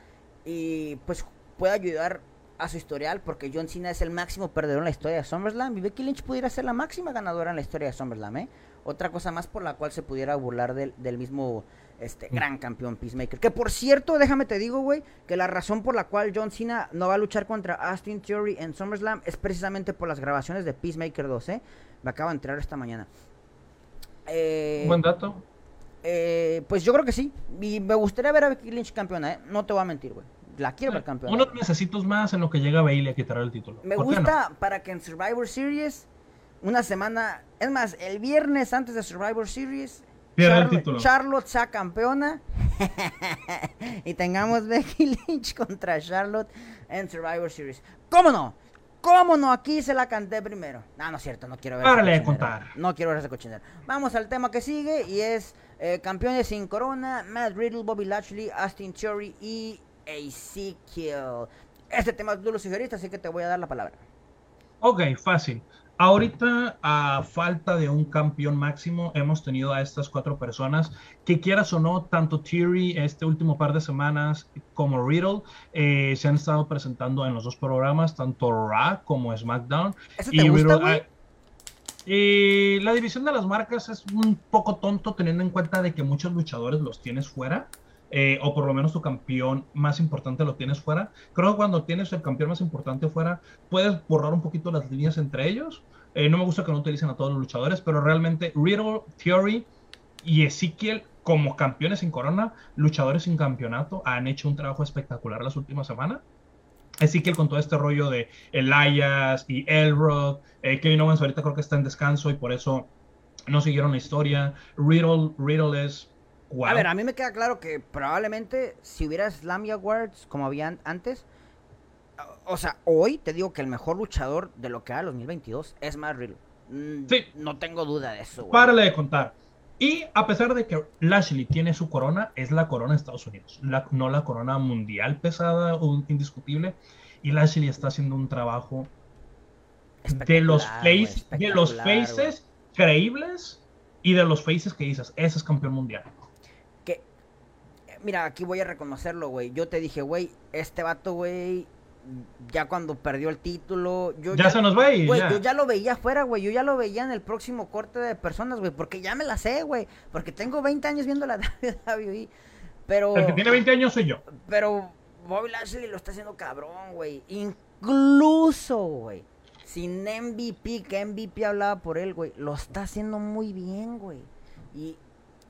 y pues puede ayudar a su historial porque John Cena es el máximo perdedor en la historia de SummerSlam y Becky Lynch pudiera ser la máxima ganadora en la historia de SummerSlam, ¿eh? Otra cosa más por la cual se pudiera burlar del, del mismo este gran campeón Peacemaker. Que por cierto, déjame te digo, güey, que la razón por la cual John Cena no va a luchar contra Austin Theory en SummerSlam es precisamente por las grabaciones de Peacemaker 2, ¿eh? Me acaba de enterar esta mañana. Eh, Buen dato. Eh, pues yo creo que sí. Y me gustaría ver a Becky Lynch campeona, ¿eh? No te voy a mentir, güey. La quiero ver campeona. Unos necesitos más en lo que llega Bailey a quitar el título. Me gusta para que en Survivor Series, una semana, es más, el viernes antes de Survivor Series, Charlotte, sea campeona y tengamos Becky Lynch contra Charlotte en Survivor Series. ¿Cómo no? ¿Cómo no? Aquí se la canté primero. No, no es cierto, no quiero ver. Párale contar. No quiero ver ese cochinero. Vamos al tema que sigue y es eh, campeones sin corona: Matt Riddle, Bobby Lashley, Austin Theory y Ezekiel. Este tema tú lo sugeriste, así que te voy a dar la palabra. Ok, fácil. Ahorita, a falta de un campeón máximo, hemos tenido a estas cuatro personas que quieras o no, tanto Thierry este último par de semanas como Riddle eh, se han estado presentando en los dos programas, tanto Raw como SmackDown. y gusta, y la división de las marcas es un poco tonto teniendo en cuenta de que muchos luchadores los tienes fuera. Eh, o por lo menos tu campeón más importante lo tienes fuera. Creo que cuando tienes el campeón más importante fuera, puedes borrar un poquito las líneas entre ellos. Eh, no me gusta que no utilicen a todos los luchadores, pero realmente Riddle, Theory y Ezekiel como campeones sin corona, luchadores sin campeonato, han hecho un trabajo espectacular las últimas semanas. Ezekiel con todo este rollo de Elias y Elrod, eh, Kevin Owens ahorita creo que está en descanso y por eso no siguieron la historia. Riddle, Riddle es a ver, a mí me queda claro que probablemente si hubiera Slammy Awards como había antes, o sea, hoy te digo que el mejor luchador de lo que era 2022 es Matt Riddle. Mm, sí. No tengo duda de eso. Párale de contar. Y a pesar de que Lashley tiene su corona, es la corona de Estados Unidos, no la corona mundial pesada o indiscutible. Y Lashley está haciendo un trabajo de los, face, de los faces creíbles y de los faces que dices, ese es campeón mundial mira, aquí voy a reconocerlo, güey. Yo te dije, güey, este vato, güey, ya cuando perdió el título. Yo ya, se nos va y güey, Yo ya lo veía afuera, güey. Yo ya lo veía en el próximo corte de personas, güey. Porque ya me la sé, güey. Porque tengo 20 años viendo la WWE. Pero. El que tiene 20 años soy yo. Pero Bobby Lashley lo está haciendo cabrón, güey. Incluso, güey. Sin MVP, que MVP hablaba por él, güey. Lo está haciendo muy bien, güey. Y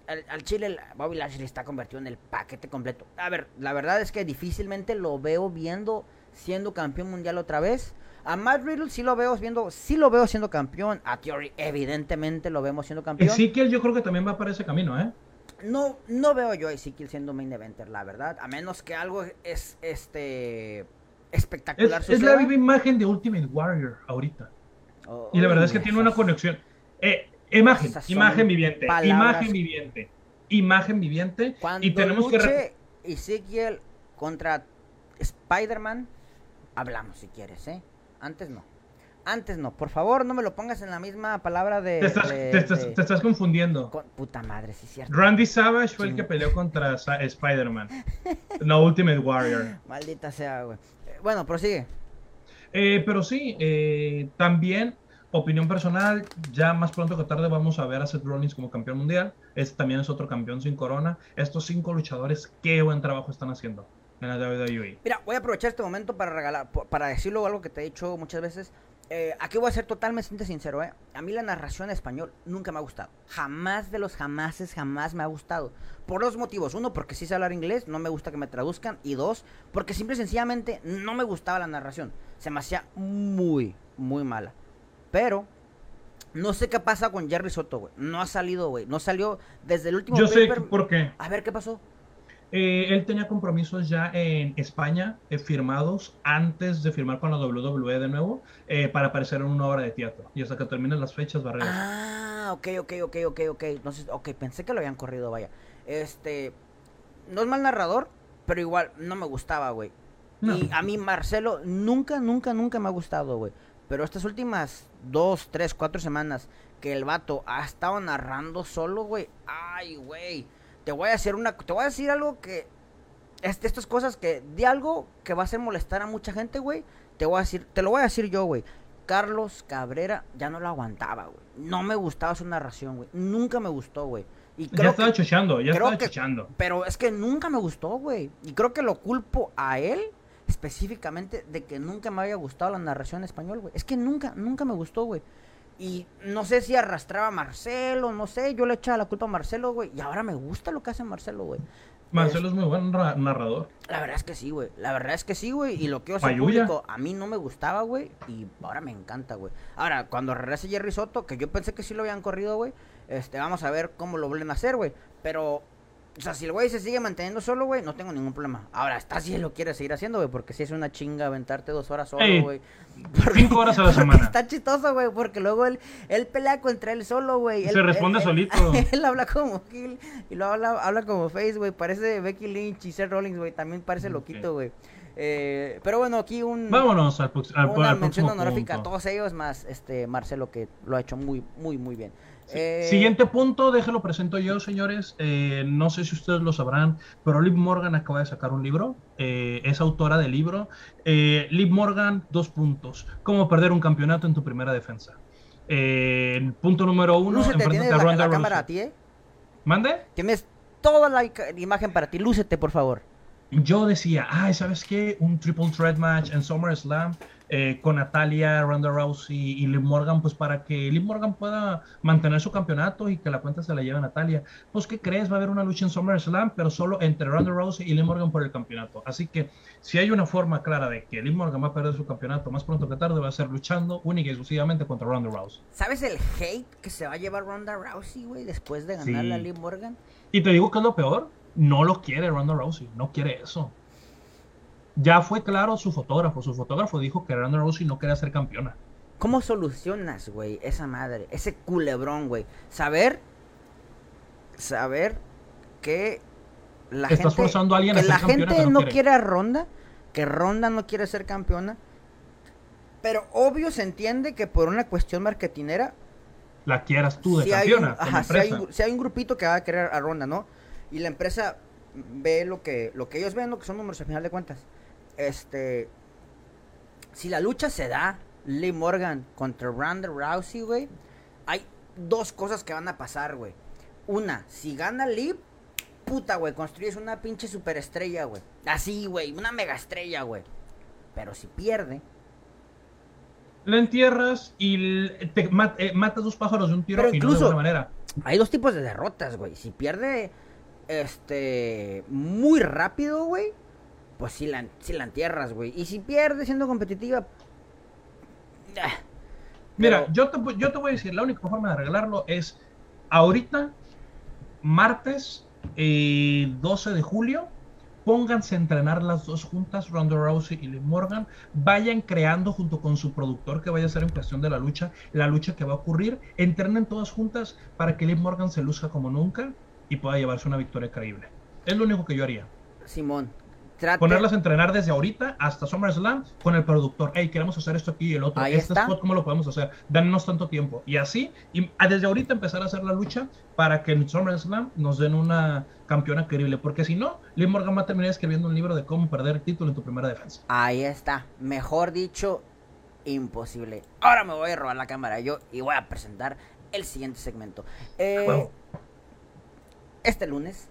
al, Chile, Bobby Lashley está convertido en el paquete completo. A ver, la verdad es que difícilmente lo veo viendo siendo campeón mundial otra vez. A Matt Riddle sí lo veo viendo, sí lo veo siendo campeón. A Theory evidentemente lo vemos siendo campeón. Que yo creo que también va para ese camino, ¿eh? no, no veo yo a Ezekiel siendo main eventer, la verdad. A menos que algo es este espectacular. Es, es la viva imagen de Ultimate Warrior ahorita. Oh, y la verdad es que tiene una conexión. Eh, imagen, imagen viviente, imagen viviente, imagen viviente. Cuando y tenemos que. Ezekiel contra Spider-Man, hablamos si quieres, ¿eh? Antes no. Antes no, por favor, no me lo pongas en la misma palabra de. Te estás, confundiendo. puta madre, sí, cierto. Randy Savage fue el que peleó contra Spider-Man. no Ultimate Warrior. Maldita sea, güey. Bueno, prosigue. Eh, pero sí, eh, también, opinión personal, ya más pronto que tarde vamos a ver a Seth Rollins como campeón mundial. Este también es otro campeón sin corona. Estos cinco luchadores, qué buen trabajo están haciendo en la WWE. Mira, voy a aprovechar este momento para regalar, para decirlo algo que te he dicho muchas veces. Eh, aquí voy a ser totalmente sincero, ¿eh? A mí la narración en español nunca me ha gustado. Jamás de los jamases, jamás me ha gustado. Por dos motivos. Uno, porque sí sé hablar inglés, no me gusta que me traduzcan. Y dos, porque simple y sencillamente no me gustaba la narración. Se me hacía muy, muy mala. Pero, no sé qué pasa con Jerry Soto, güey. No ha salido, güey. No salió desde el último Yo sé por qué. A ver, ¿qué pasó? Eh, él tenía compromisos ya en España eh, firmados antes de firmar con la WWE de nuevo eh, para aparecer en una obra de teatro. Y hasta que terminen las fechas va a regresar. Ah, ok, ok, ok, ok, ok. Entonces, ok, pensé que lo habían corrido, vaya. Este, no es mal narrador, pero igual no me gustaba, güey. Y a mí Marcelo nunca, nunca, nunca me ha gustado, güey. Pero estas últimas dos, tres, cuatro semanas que el vato ha estado narrando solo, güey. Ay, güey te voy a decir una, te voy a decir algo que, este, estas cosas que, de algo que va a hacer molestar a mucha gente, güey, te voy a decir, te lo voy a decir yo, güey. Carlos Cabrera ya no lo aguantaba, güey. No me gustaba su narración, güey. Nunca me gustó, güey. Y ya estaba chuchando, ya estaba chuchando. Pero es que nunca me gustó, güey. Y creo que lo culpo a él específicamente de que nunca me había gustado la narración en español, güey. Es que nunca, nunca me gustó, güey. Y no sé si arrastraba a Marcelo, no sé, yo le echaba la culpa a Marcelo, güey. Y ahora me gusta lo que hace Marcelo, güey. Marcelo es, muy buen narrador. La verdad es que sí, güey. La verdad es que sí, güey. Y lo que yo sé público, a mí no me gustaba, güey. Y ahora me encanta, güey. Ahora, cuando regrese Jerry Soto, que yo pensé que sí lo habían corrido, güey. Este, vamos a ver cómo lo vuelven a hacer, güey. Pero o sea, si el güey se sigue manteniendo solo, güey, no tengo ningún problema. Ahora, está si él lo quiere seguir haciendo, güey, porque si es una chinga aventarte dos horas solo, güey. Cinco horas a la semana. Está chistoso, güey, porque luego él, él pelea contra él solo, güey. Se responde solito. Él, habla como Kill y luego habla, habla como Face, güey. Parece Becky Lynch y Seth Rollins, güey. También parece loquito, güey. Eh, pero bueno, aquí un. Vámonos al, al, una mención honorífica a todos ellos, más este Marcelo, que lo ha hecho muy, muy, muy bien. Eh, Siguiente punto, déjelo presento yo, señores. Eh, no sé si ustedes lo sabrán, pero Liv Morgan acaba de sacar un libro. Eh, es autora del libro. Liv Morgan, dos puntos. ¿Cómo perder un campeonato en tu primera defensa? punto número uno. Lúcete, tienes la, la cámara a ti, ¿eh? ¿Mande? Tienes toda la, imagen para ti. Lúcete, por favor. Yo decía, ay, ¿sabes qué? Un triple threat match en SummerSlam eh, con Natalia, Ronda Rousey y Liv Morgan, pues para que Liv Morgan pueda mantener su campeonato y que la cuenta se la lleve a Natalia. Pues, ¿qué crees? Va a haber una lucha en SummerSlam, pero solo entre Ronda Rousey y Liv Morgan por el campeonato. Así que, si hay una forma clara de que Liv Morgan va a perder su campeonato más pronto que tarde, va a ser luchando única y exclusivamente contra Ronda Rousey. ¿Sabes el hate que se va a llevar Ronda Rousey, güey, después de ganarle a Liv Morgan? Y te digo que es lo peor, no lo quiere Ronda Rousey, no quiere eso ya fue claro su fotógrafo. Su fotógrafo dijo que Ronda Rousey no quería ser campeona. ¿Cómo solucionas, güey, esa madre, ese culebrón, güey? Saber, saber que la Estás gente, forzando a alguien que a ser la gente que no, quiere. a Ronda, que Ronda no quiere ser campeona, pero obvio se entiende que por una cuestión marketinera la quieras tú de campeona. ajá, si hay, si hay, un grupito que va a querer a Ronda, ¿no? Y la empresa ve lo que, lo que ellos ven, lo que son números al final de cuentas. Este. Si la lucha se da, Lee Morgan contra Ronda Rousey, güey. Hay dos cosas que van a pasar, güey. Una, si gana Lee, puta, güey, construyes una pinche superestrella, güey. Así, güey, una mega estrella, güey. Pero si pierde. La entierras y te eh, matas dos pájaros de un tiro y incluso, de manera. Hay dos tipos de derrotas, güey. Si pierde este muy rápido, güey pues si la, si la entierras, güey. Y si pierdes siendo competitiva... Mira, yo te, yo te voy a decir, la única forma de arreglarlo es ahorita, martes, eh, 12 de julio. Pónganse a entrenar las dos juntas, Ronda Rousey y Liv Morgan. Vayan creando junto con su productor que vaya a ser en cuestión de la lucha, la lucha que va a ocurrir. Entrenen todas juntas para que Liv Morgan se luzca como nunca y pueda llevarse una victoria creíble. Es lo único que yo haría. Simón, Trate... Ponerlas a entrenar desde ahorita hasta SummerSlam con el productor. Hey, queremos hacer esto aquí y el otro. Ahí este está. spot, ¿cómo lo podemos hacer? Danos tanto tiempo. Y así, y desde ahorita empezar a hacer la lucha para que en SummerSlam nos den una campeona creíble. Porque si no, Liv Morgan va a terminar escribiendo un libro de cómo perder el título en tu primera defensa. Ahí está. Mejor dicho, imposible. Ahora me voy a robar la cámara yo y voy a presentar el siguiente segmento. Eh, Bueno. Este lunes,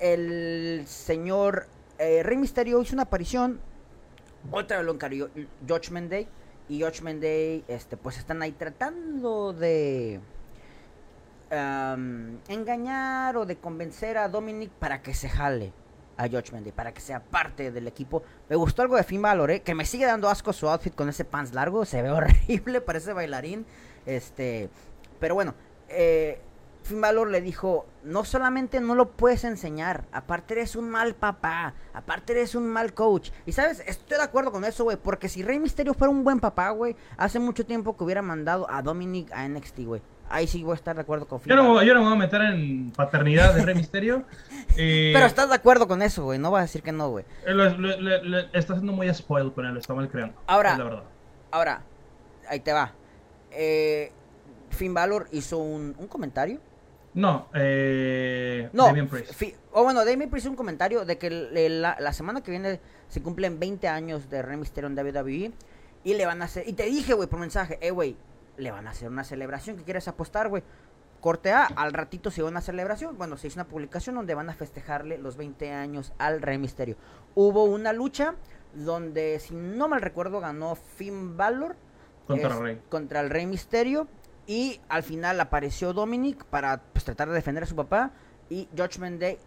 el señor eh, Rey Misterio hizo una aparición. Otra vez lo encargó Judgment Day. Y Judgment Day, este, pues están ahí tratando de engañar o de convencer a Dominic para que se jale a Judgment Day, para que sea parte del equipo. Me gustó algo de Finn Balor, ¿eh? que me sigue dando asco su outfit con ese pants largo, se ve horrible, parece bailarín. Este, pero bueno, eh, Finn Balor le dijo, no solamente no lo puedes enseñar, aparte eres un mal papá, aparte eres un mal coach. Y sabes, estoy de acuerdo con eso, güey, porque si Rey Misterio fuera un buen papá, güey, hace mucho tiempo que hubiera mandado a Dominic a NXT, güey. Ahí sí voy a estar de acuerdo con Finn Yo no, Balor. yo no me voy a meter en paternidad de Rey Misterio. Eh, Pero estás de acuerdo con eso, güey, no vas a decir que no, güey. eh, está siendo muy spoiled con él, está mal creando. Ahora- es la verdad. Ahora, ahí te va. Eh, Finn Balor hizo un, un comentario. No, eh, No, Priest. fi- o bueno, Damien Priest hizo un comentario de que el- el- la, la semana que viene se cumplen 20 años de Rey Mysterio en WWE y le van a hacer, y te dije, güey, por mensaje, eh, güey, le van a hacer una celebración, ¿qué quieres apostar, güey? Corte A, al ratito se va una celebración, bueno, se hizo una publicación donde van a festejarle los 20 años al Rey Mysterio. Hubo una lucha donde, si no mal recuerdo, ganó Finn Balor Contra es- Rey. contra el Rey Misterio. Y al final apareció Dominic para pues, tratar de defender a su papá. Y Judgment Day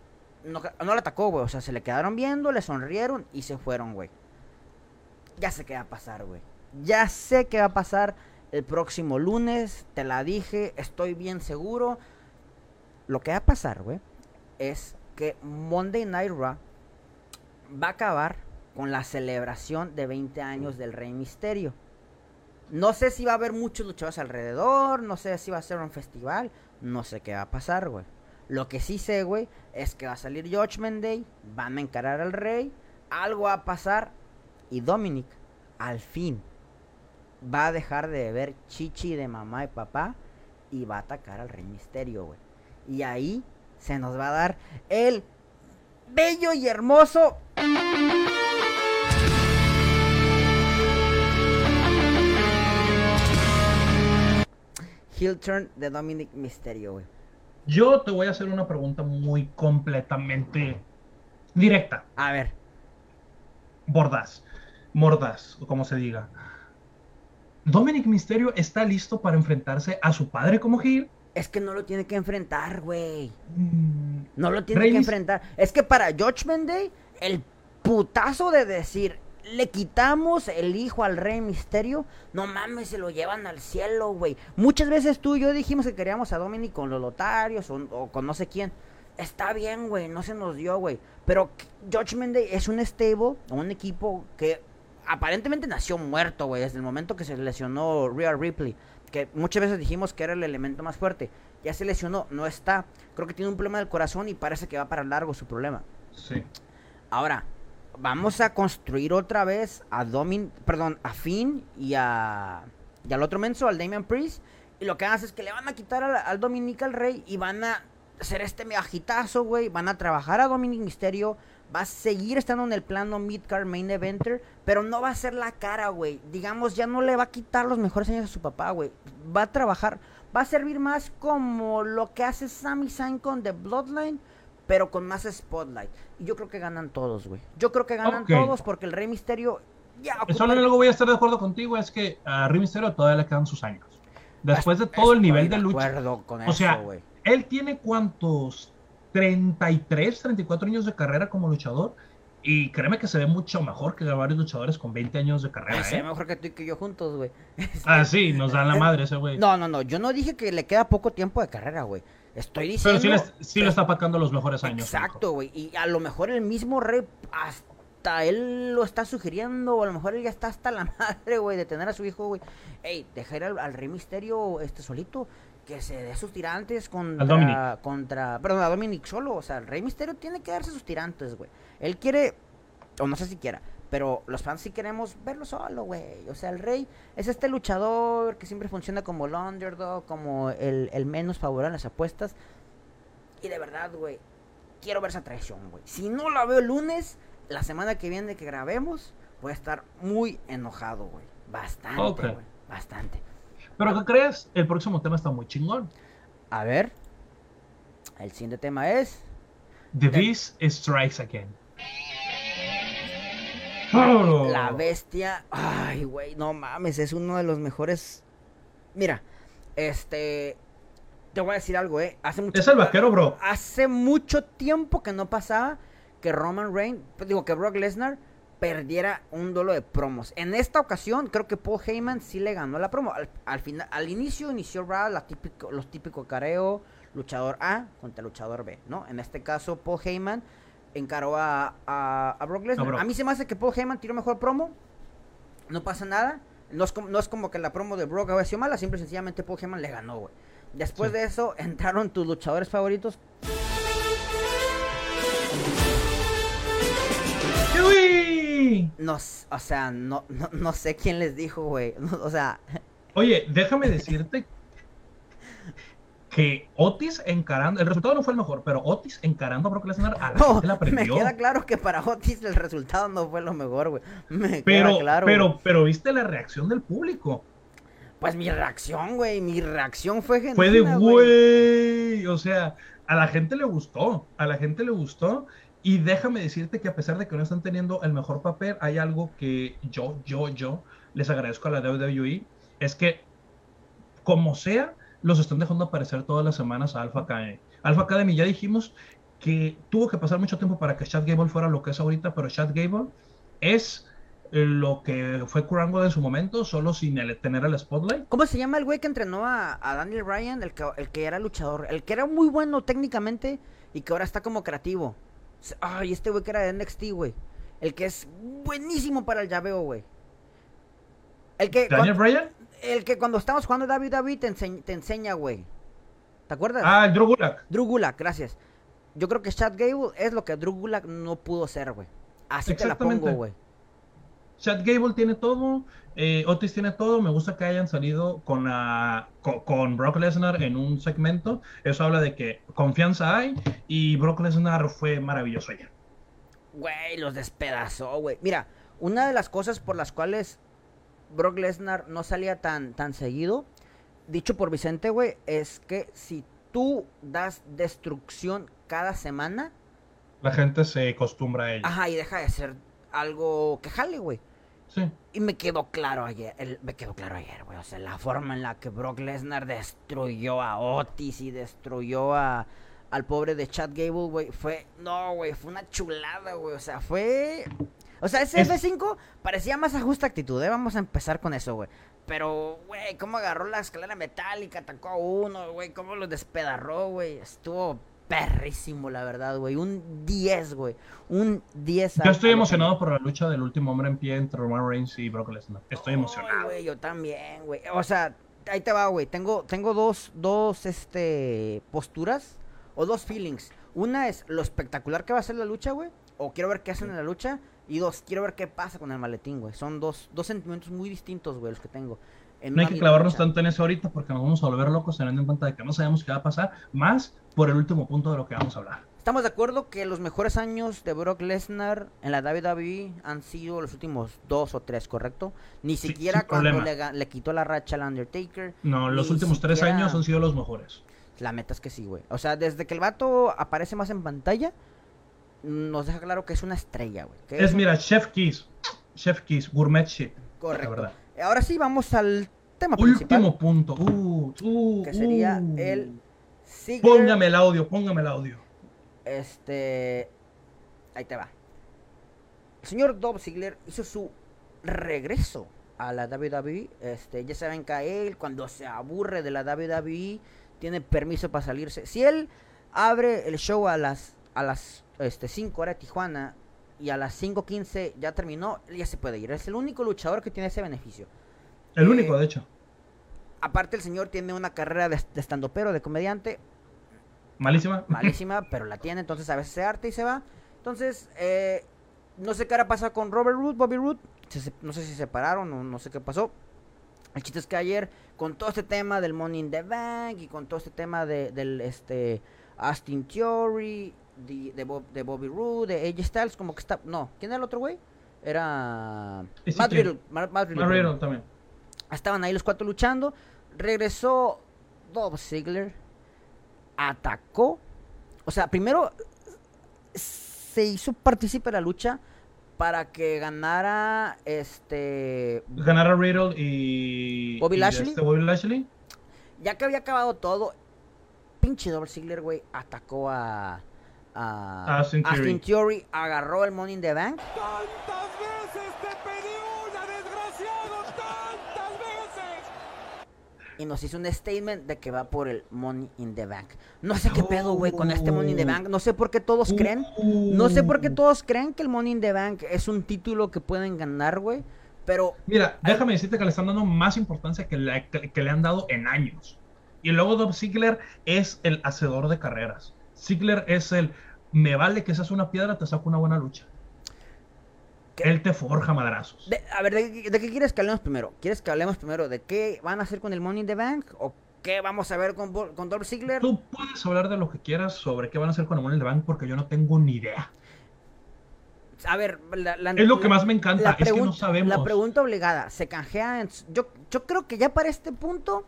no, no le atacó, güey. O sea, se le quedaron viendo, le sonrieron y se fueron, güey. Ya sé qué va a pasar, güey. Ya sé qué va a pasar el próximo lunes. Te la dije, estoy bien seguro. Lo que va a pasar, güey, es que Monday Night Raw va a acabar con la celebración de 20 años del Rey Misterio. No sé si va a haber muchos luchadores alrededor, no sé si va a ser un festival, no sé qué va a pasar, güey. Lo que sí sé, güey, es que va a salir Judgment Day, van a encarar al rey, algo va a pasar y Dominic, al fin, va a dejar de beber chichi de mamá y papá y va a atacar al rey misterio, güey. Y ahí se nos va a dar el bello y hermoso heel turn de Dominic Misterio, güey. Yo te voy a hacer una pregunta muy completamente directa, A ver, bordaz, mordaz, o como se diga. Dominic Misterio está listo para enfrentarse a su padre como heel. es que no lo tiene que enfrentar, güey. Mm, No lo tiene Rey que enfrentar. Es que para Judgment Day, el putazo de decir, le quitamos el hijo al rey misterio, no mames, se lo llevan al cielo, güey. Muchas veces tú y yo dijimos que queríamos a Dominic con los lotarios o, o con no sé quién. Está bien, güey, no se nos dio, güey. Pero Judgment Day es un stable, un equipo que aparentemente nació muerto, güey, desde el momento que se lesionó Rhea Ripley. Que muchas veces dijimos que era el elemento más fuerte. Ya se lesionó, no está. Creo que tiene un problema del corazón y parece que va para largo su problema. sí. Ahora, vamos a construir otra vez a Domin, perdón, a Finn y a y al otro menso, al Damian Priest. Y lo que hacer es que le van a quitar al, al Dominic al Rey y van a hacer este megajitazo, güey. Van a trabajar a Dominic Misterio. Va a seguir estando en el plano Midcard Main Eventer, pero no va a ser la cara, güey. Digamos, ya no le va a quitar los mejores años a su papá, güey. Va a trabajar, va a servir más como lo que hace Sami Zayn con The Bloodline, pero con más spotlight. Y yo creo que ganan todos, güey. Yo creo que ganan todos porque el Rey Misterio ya Solo el- algo voy a estar de acuerdo contigo, es que a Rey Mysterio todavía le quedan sus años. Después de todo el nivel de lucha. acuerdo con O eso, sea, güey. Él tiene cuántos 33, 34 años de carrera como luchador. Y créeme que se ve mucho mejor que varios luchadores con 20 años de carrera. Se ve ¿eh? mejor que tú y que yo juntos, güey. Ah, sí, nos dan la madre ese güey. No, no, no. Yo no dije que le queda poco tiempo de carrera, güey. Estoy diciendo. Pero sí, sí lo está apacando los mejores años. Exacto, güey. Y a lo mejor el mismo Rey hasta él lo está sugiriendo, o a lo mejor él ya está hasta la madre, güey, de tener a su hijo, güey. Ey, dejar al, al, Rey Misterio este solito, que se dé sus tirantes contra. contra perdón, a Dominic solo. O sea, el Rey Misterio tiene que darse sus tirantes, güey. Él quiere, o no sé si quiera, pero los fans sí queremos verlo solo, güey. O sea, el Rey es este luchador que siempre funciona como el underdog, como el, el menos favorable en las apuestas. Y de verdad, güey, quiero ver esa traición, güey. Si no la veo el lunes, la semana que viene que grabemos, voy a estar muy enojado, güey. Bastante, güey. Bastante. Pero ¿qué crees? El próximo tema está muy chingón. A ver. El siguiente tema es. The Beast Strikes Again. La bestia. Ay, güey, no mames, es uno de los mejores. Mira, este. Te voy a decir algo, eh. Hace mucho es el vaquero, bro. Hace mucho tiempo que no pasaba que Roman Reigns, digo que Brock Lesnar perdiera un duelo de promos. En esta ocasión, creo que Paul Heyman sí le ganó la promo. Al, final, al inicio inició Raw la típico, los típicos careo, luchador A contra luchador B, ¿no? En este caso, Paul Heyman encaró a, a, Brock Lesnar. A, mí se me hace que Paul Heyman tiró mejor promo. No pasa nada. No es, como, no es como que la promo de Brock haya sido mala. Simple y sencillamente Paul Heyman le ganó, güey. Después de eso entraron tus luchadores favoritos. No, o sea, no, no, no sé quién les dijo, güey. o sea. Oye, déjame decirte que Otis encarando, el resultado no fue el mejor, pero Otis encarando a Brock Lesnar a la gente la Me queda claro que para Otis el resultado no fue lo mejor, güey. Me pero, queda claro. Pero, pero viste la reacción del público. Pues mi reacción, güey, mi reacción fue genuina, Fue de güey, o sea, a la gente le gustó, a la gente le gustó. Y déjame decirte que a pesar de que no están teniendo el mejor papel, hay algo que yo, yo, yo les agradezco a la WWE, es que como sea, los están dejando aparecer todas las semanas a Alpha Academy. Alpha Academy ya dijimos que tuvo que pasar mucho tiempo para que Chad Gable fuera lo que es ahorita, pero Chad Gable es lo que fue Kurango en su momento, solo sin tener el spotlight. ¿Cómo se llama el güey que entrenó a, Daniel Bryan, el que, el que era luchador? El que era muy bueno técnicamente y que ahora está como creativo. Ay, este güey que era de NXT, güey. El que es buenísimo para el llaveo, güey. El que. ¿Daniel Bryan? El que cuando estamos jugando David David te, te enseña, güey. ¿Te acuerdas? Ah, el Drew Gulak. Drew Gulak, gracias. Yo creo que Chad Gable es lo que Drew Gulak no pudo ser, güey. Así te la pongo, güey. Chad Gable tiene todo, eh, Otis tiene todo. Me gusta que hayan salido con, con, Brock Lesnar en un segmento. Eso habla de que confianza hay y Brock Lesnar fue maravilloso ayer. Güey, los despedazó, güey. Mira, una de las cosas por las cuales Brock Lesnar no salía tan, tan seguido, dicho por Vicente, güey, es que si tú das destrucción cada semana, la gente se acostumbra a ello. Ajá, y deja de ser algo que jale, güey. Sí. Y me quedó claro ayer, me quedó claro ayer, güey. O sea, la forma en la que Brock Lesnar destruyó a Otis y destruyó a, al pobre de Chad Gable, güey, fue, no, güey, fue una chulada, güey. O sea, fue... O sea, ese F5 parecía más a justa actitud, ¿eh? Vamos a empezar con eso, güey. Pero, güey, cómo agarró la escalera metálica, atacó a uno, güey, cómo lo despedarró, güey. Estuvo perrísimo, la verdad, güey. Un 10, güey. Un 10. Yo estoy emocionado por la lucha del último hombre en pie entre Roman Reigns y Brock Lesnar. Estoy emocionado. güey, yo también, güey. O sea, ahí te va, güey. Tengo, tengo dos, dos, este, posturas o dos feelings. Una es lo espectacular que va a ser la lucha, güey. O quiero ver qué hacen en la lucha. Y dos, quiero ver qué pasa con el maletín, güey. Son dos, dos sentimientos muy distintos, güey, los que tengo no hay que clavarnos tanto en eso ahorita porque nos vamos a volver locos teniendo en cuenta de que no sabemos qué va a pasar, más por el último punto de lo que vamos a hablar. Estamos de acuerdo que los mejores años de Brock Lesnar en la WWE han sido los últimos dos o tres, ¿correcto? Ni siquiera cuando le, quitó la racha al Undertaker. No, los últimos tres años han sido los mejores. La meta es que sí, güey. O sea, desde que el vato aparece más en pantalla, nos deja claro que es una estrella, güey. Es, mira, Chef Kiss. Chef Kiss, gourmet shit. Correcto. verdad. Ahora sí, vamos al tema principal. Último punto. Uh, uh, que sería uh. el Póngame el audio, póngame el audio. Este. Ahí te va. El señor Dob Ziggler hizo su regreso a la WWE. Este, ya saben que a él, cuando se aburre de la WWE, tiene permiso para salirse. Si él abre el show a las a las este 5 horas de Tijuana y a las 5.15 ya terminó, ya se puede ir. Es el único luchador que tiene ese beneficio. El Eh, único, de hecho. Aparte el señor tiene una carrera de, de estandopero, de comediante, Malísima. malísima, pero la tiene, entonces a veces se arte y se va. Entonces, eh, no sé qué ahora pasa con Robert Root, Bobby Root, se- no sé si se separaron o no sé qué pasó. El chiste es que ayer, con todo este tema del Money in the Bank y con todo este tema de, del este Austin Theory, de, de, Bob- de Bobby Roode, de AJ Styles, como que está... No, ¿quién era el otro güey? Era... Ese Matt? Riddle, Matt- Matt Riddle, Matt perdón. Riddle también. Estaban ahí los cuatro luchando. Regresó Dolph Ziggler. Atacó. O sea, primero se hizo partícipe de la lucha para que ganara este Ganar a Riddle y. Bobby y Lashley. este Bobby Lashley. ya que había acabado todo pinche Dolph Ziggler güey atacó a a Austin Theory. Theory, agarró el Money in the Bank ¡Tantas veces te pedí una, desgraciado! ¡Tantas veces! y nos hizo un statement de que va por el Money in the Bank. No sé qué pedo, güey, con este Money in the Bank. No sé por qué todos creen. No sé por qué todos creen que el Money in the Bank es un título que pueden ganar, güey. Pero Mira, déjame decirte que le están dando más importancia que le, que, que le han dado en años. Y luego Dolph Ziggler es el hacedor de carreras. Ziggler es el, me vale que seas una piedra, te saco una buena lucha. ¿Qué? Él te forja madrazos. de- a ver, ¿de, qué- de qué quieres que hablemos primero? ¿Quieres que hablemos primero de qué van a hacer con el Money in the Bank? ¿O qué vamos a ver con, con Dolph Ziggler? Tú puedes hablar de lo que quieras sobre qué van a hacer con el Money in the Bank porque yo no tengo ni idea. A ver, la, la- Es lo que más me encanta, la es que no sabemos. La pregunta obligada, ¿se canjea? en- yo, yo creo que ya para este punto,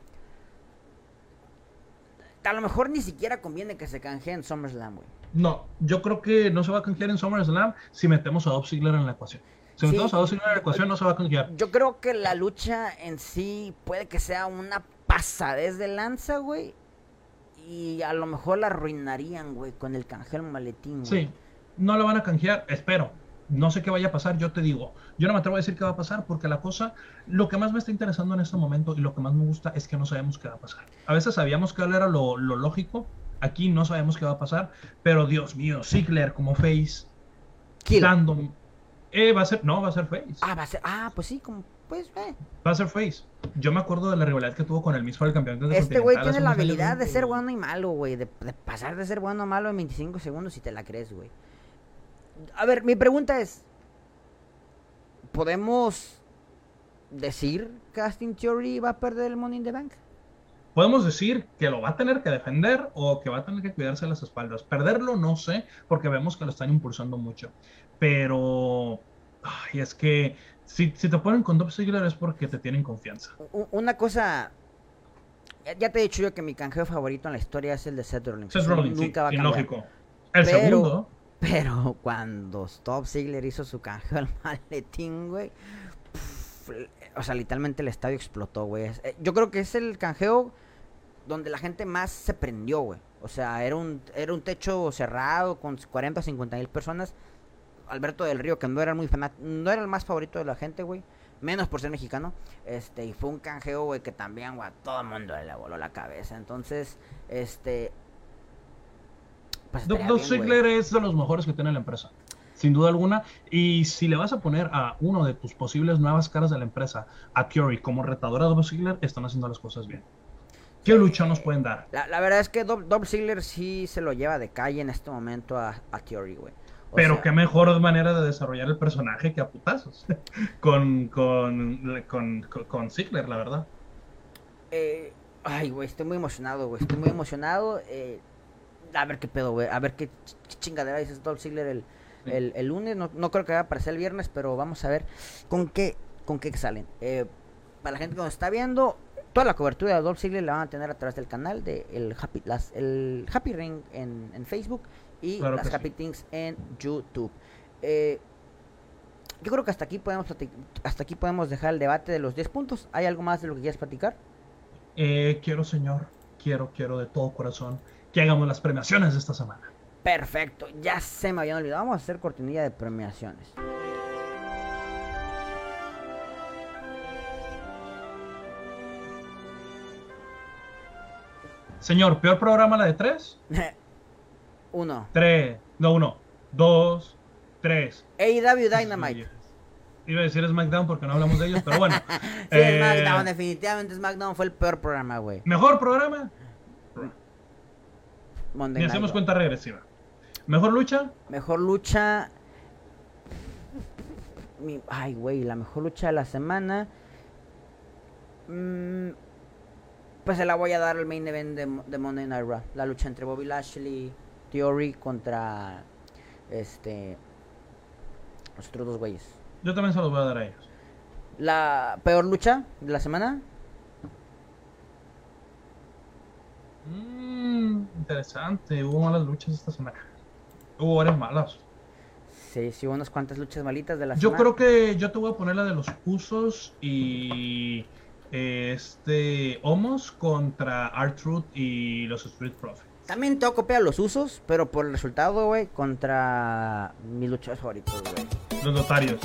a lo mejor ni siquiera conviene que se canjee en SummerSlam, güey. No, yo creo que no se va a canjear en SummerSlam si metemos a Dolph Ziggler en la ecuación. Si Sí. metemos a Dolph Ziggler en la ecuación no se va a canjear. Yo creo que la lucha en sí puede que sea una pasadez de lanza, güey. Y a lo mejor la arruinarían, güey, con el canjeo del maletín, güey. Sí, no la van a canjear, espero. No sé qué vaya a pasar, yo te digo. Yo no me atrevo a decir qué va a pasar porque la cosa, lo que más me está interesando en este momento y lo que más me gusta es que no sabemos qué va a pasar. A veces sabíamos que era lo, lo lógico, aquí no sabemos qué va a pasar, pero Dios mío, Ziggler como face, dando... Eh, va a ser, no, va a ser face. Ah, va a ser. Ah, pues sí, como. Pues, eh. Va a ser face. Yo me acuerdo de la rivalidad que tuvo con el mismo el campeón de Este güey tiene la habilidad de ser bueno y malo, güey. De, de pasar de ser bueno a malo en 25 segundos si te la crees, güey. A ver, mi pregunta es: ¿Podemos decir que Austin Theory va a perder el Money in the Bank? Podemos decir que lo va a tener que defender o que va a tener que cuidarse las espaldas. Perderlo no sé, porque vemos que lo están impulsando mucho. Pero, ay, es que si, si te ponen con Dolph Ziggler es porque te tienen confianza. Una cosa. ya- te he dicho yo que mi canjeo favorito en la historia es el de Seth Rollins. Seth Rollins, sí, nunca va a cambiar. lógico. El Pero- segundo, Pero cuando Stop Ziggler hizo su canjeo al maletín, güey. O sea, literalmente el estadio explotó, güey. Eh, Yo creo que es el canjeo donde la gente más se prendió, güey. O sea, era un, era un techo cerrado con 40 o 50 mil personas. Alberto del Río, que no era muy no era el más favorito de la gente, güey. Menos por ser mexicano. Este, y fue un canjeo, güey, que también, güey, a todo el mundo le voló la cabeza. Entonces, este. Pues güey. Ziggler es de los mejores que tiene la empresa. Sin duda alguna. Y si le vas a poner a uno de tus posibles nuevas caras de la empresa, a Curry, como retador a Dolph Ziggler, están haciendo las cosas bien. ¿Qué lucha nos pueden dar? La, la verdad es que Dolph, Dolph Ziggler sí se lo lleva de calle en este momento a, a Theory, güey. O Pero sea, qué mejor manera de desarrollar el personaje que a putazos. con, con, con, con, con Ziggler, la verdad. eh, ay, güey, estoy muy emocionado, güey. Estoy muy emocionado. eh, a ver qué pedo, güey. A ver qué, ch- ch- chingadera dices Dolph Ziggler el, Sí. el, el lunes. No, no creo que vaya a aparecer el viernes, pero vamos a ver con qué, con qué salen. Eh, para la gente que nos está viendo, toda la cobertura de Dolph Ziggler la van a tener a través del canal de el Happy, las, el Happy Ring en, en Facebook y Claro las Happy sí. Things en YouTube. Eh, yo creo que hasta aquí podemos hasta aquí podemos dejar el debate de los 10 puntos. ¿Hay algo más de lo que quieras platicar? Eh, quiero, señor, quiero, quiero de todo corazón que hagamos las premiaciones de esta semana. Perfecto, ya se me habían olvidado. Vamos a hacer cortinilla de premiaciones. Señor, peor programa la de tres. Uno. Tres. No, uno. Dos. Tres. AEW Dynamite. Iba a decir SmackDown porque no hablamos de ellos, pero bueno. Sí, Eh, SmackDown, definitivamente SmackDown fue el peor programa, güey. Mejor programa. Monday Night hacemos Raw. cuenta regresiva. Mejor lucha. Mejor lucha. Mi- Ay, güey, la mejor lucha de la semana. Mm, pues se la voy a dar al main event de, de Monday Night Raw. La lucha entre Bobby Lashley, Theory contra este los otros dos güeyes. Yo también se los voy a dar a ellos. La peor lucha de la semana. Mm, interesante. Hubo malas luchas esta semana. Hubo varias malas. Sí, sí, unas cuantas luchas malitas de la Yo semana. creo que yo te voy a poner la de los Usos y eh, este Homos contra R-Truth y los Street Profits. También tengo copiar los usos, pero por el resultado, güey, contra mis luchadores favoritos, güey. Los notarios.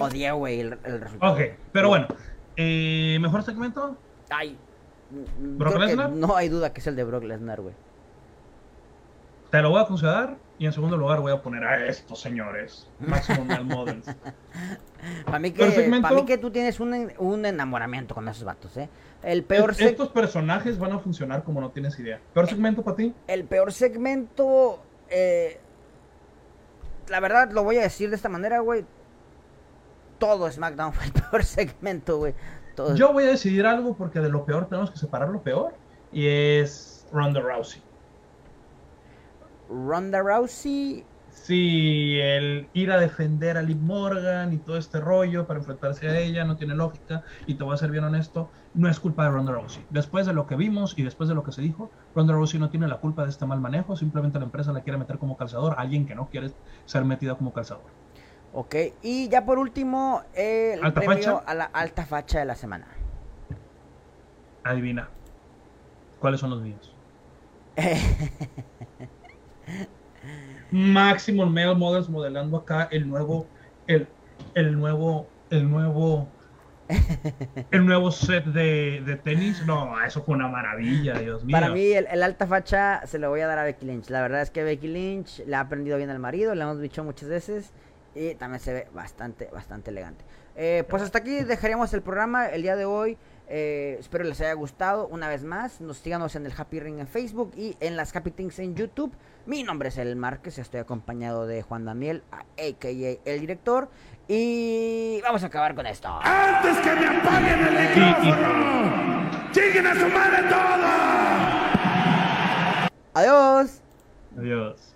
Odié, güey, el, el resultado. Ok, pero bueno. Eh, ¿Mejor segmento? Ay. mm, ¿Brock Lesnar? No hay duda que es el de Brock Lesnar, güey. Te lo voy a considerar. Y en segundo lugar voy a poner a estos señores. Maximum Male Models. Para mí, pa' mí que tú tienes un, un enamoramiento con esos vatos, ¿eh? El peor, Es- seg- Estos personajes van a funcionar como no tienes idea. ¿Peor segmento para ti? el peor segmento... eh, la verdad, lo voy a decir de esta manera, güey. Todo SmackDown fue el peor segmento, güey. Todo. Yo voy a decidir algo porque de lo peor tenemos que separar lo peor. Y es Ronda Rousey. Ronda Rousey... Sí, el ir a defender a Liv Morgan y todo este rollo para enfrentarse a ella no tiene lógica. Y te voy a ser bien honesto, no es culpa de Ronda Rousey. Después de lo que vimos y después de lo que se dijo, Ronda Rousey no tiene la culpa de este mal manejo. Simplemente la empresa la quiere meter como calzador a alguien que no quiere ser metida como calzador. Ok, y ya por último, el ¿Alta premio facha? a la alta facha de la semana. Adivina. ¿Cuáles son los míos? Maximum Male Models modelando acá el nuevo, el, el nuevo, el nuevo, el nuevo set de, de tenis. No, eso fue una maravilla, Dios mío. Para mí, el, el alta facha se lo voy a dar a Becky Lynch. La verdad es que Becky Lynch le ha aprendido bien al marido, le hemos dicho muchas veces. Y también se ve bastante, bastante elegante. Eh, pues hasta aquí dejaremos el programa el día de hoy. Eh, espero les haya gustado una vez más. Nos síganos en el Happy Ring en Facebook y en las Happy Things en YouTube. Mi nombre es El Márquez, estoy acompañado de Juan Daniel, a.k.a. el director. Y vamos a acabar con esto. Antes que me apaguen el micrófono. ¡Chinguen a su madre todos! Adiós. Adiós.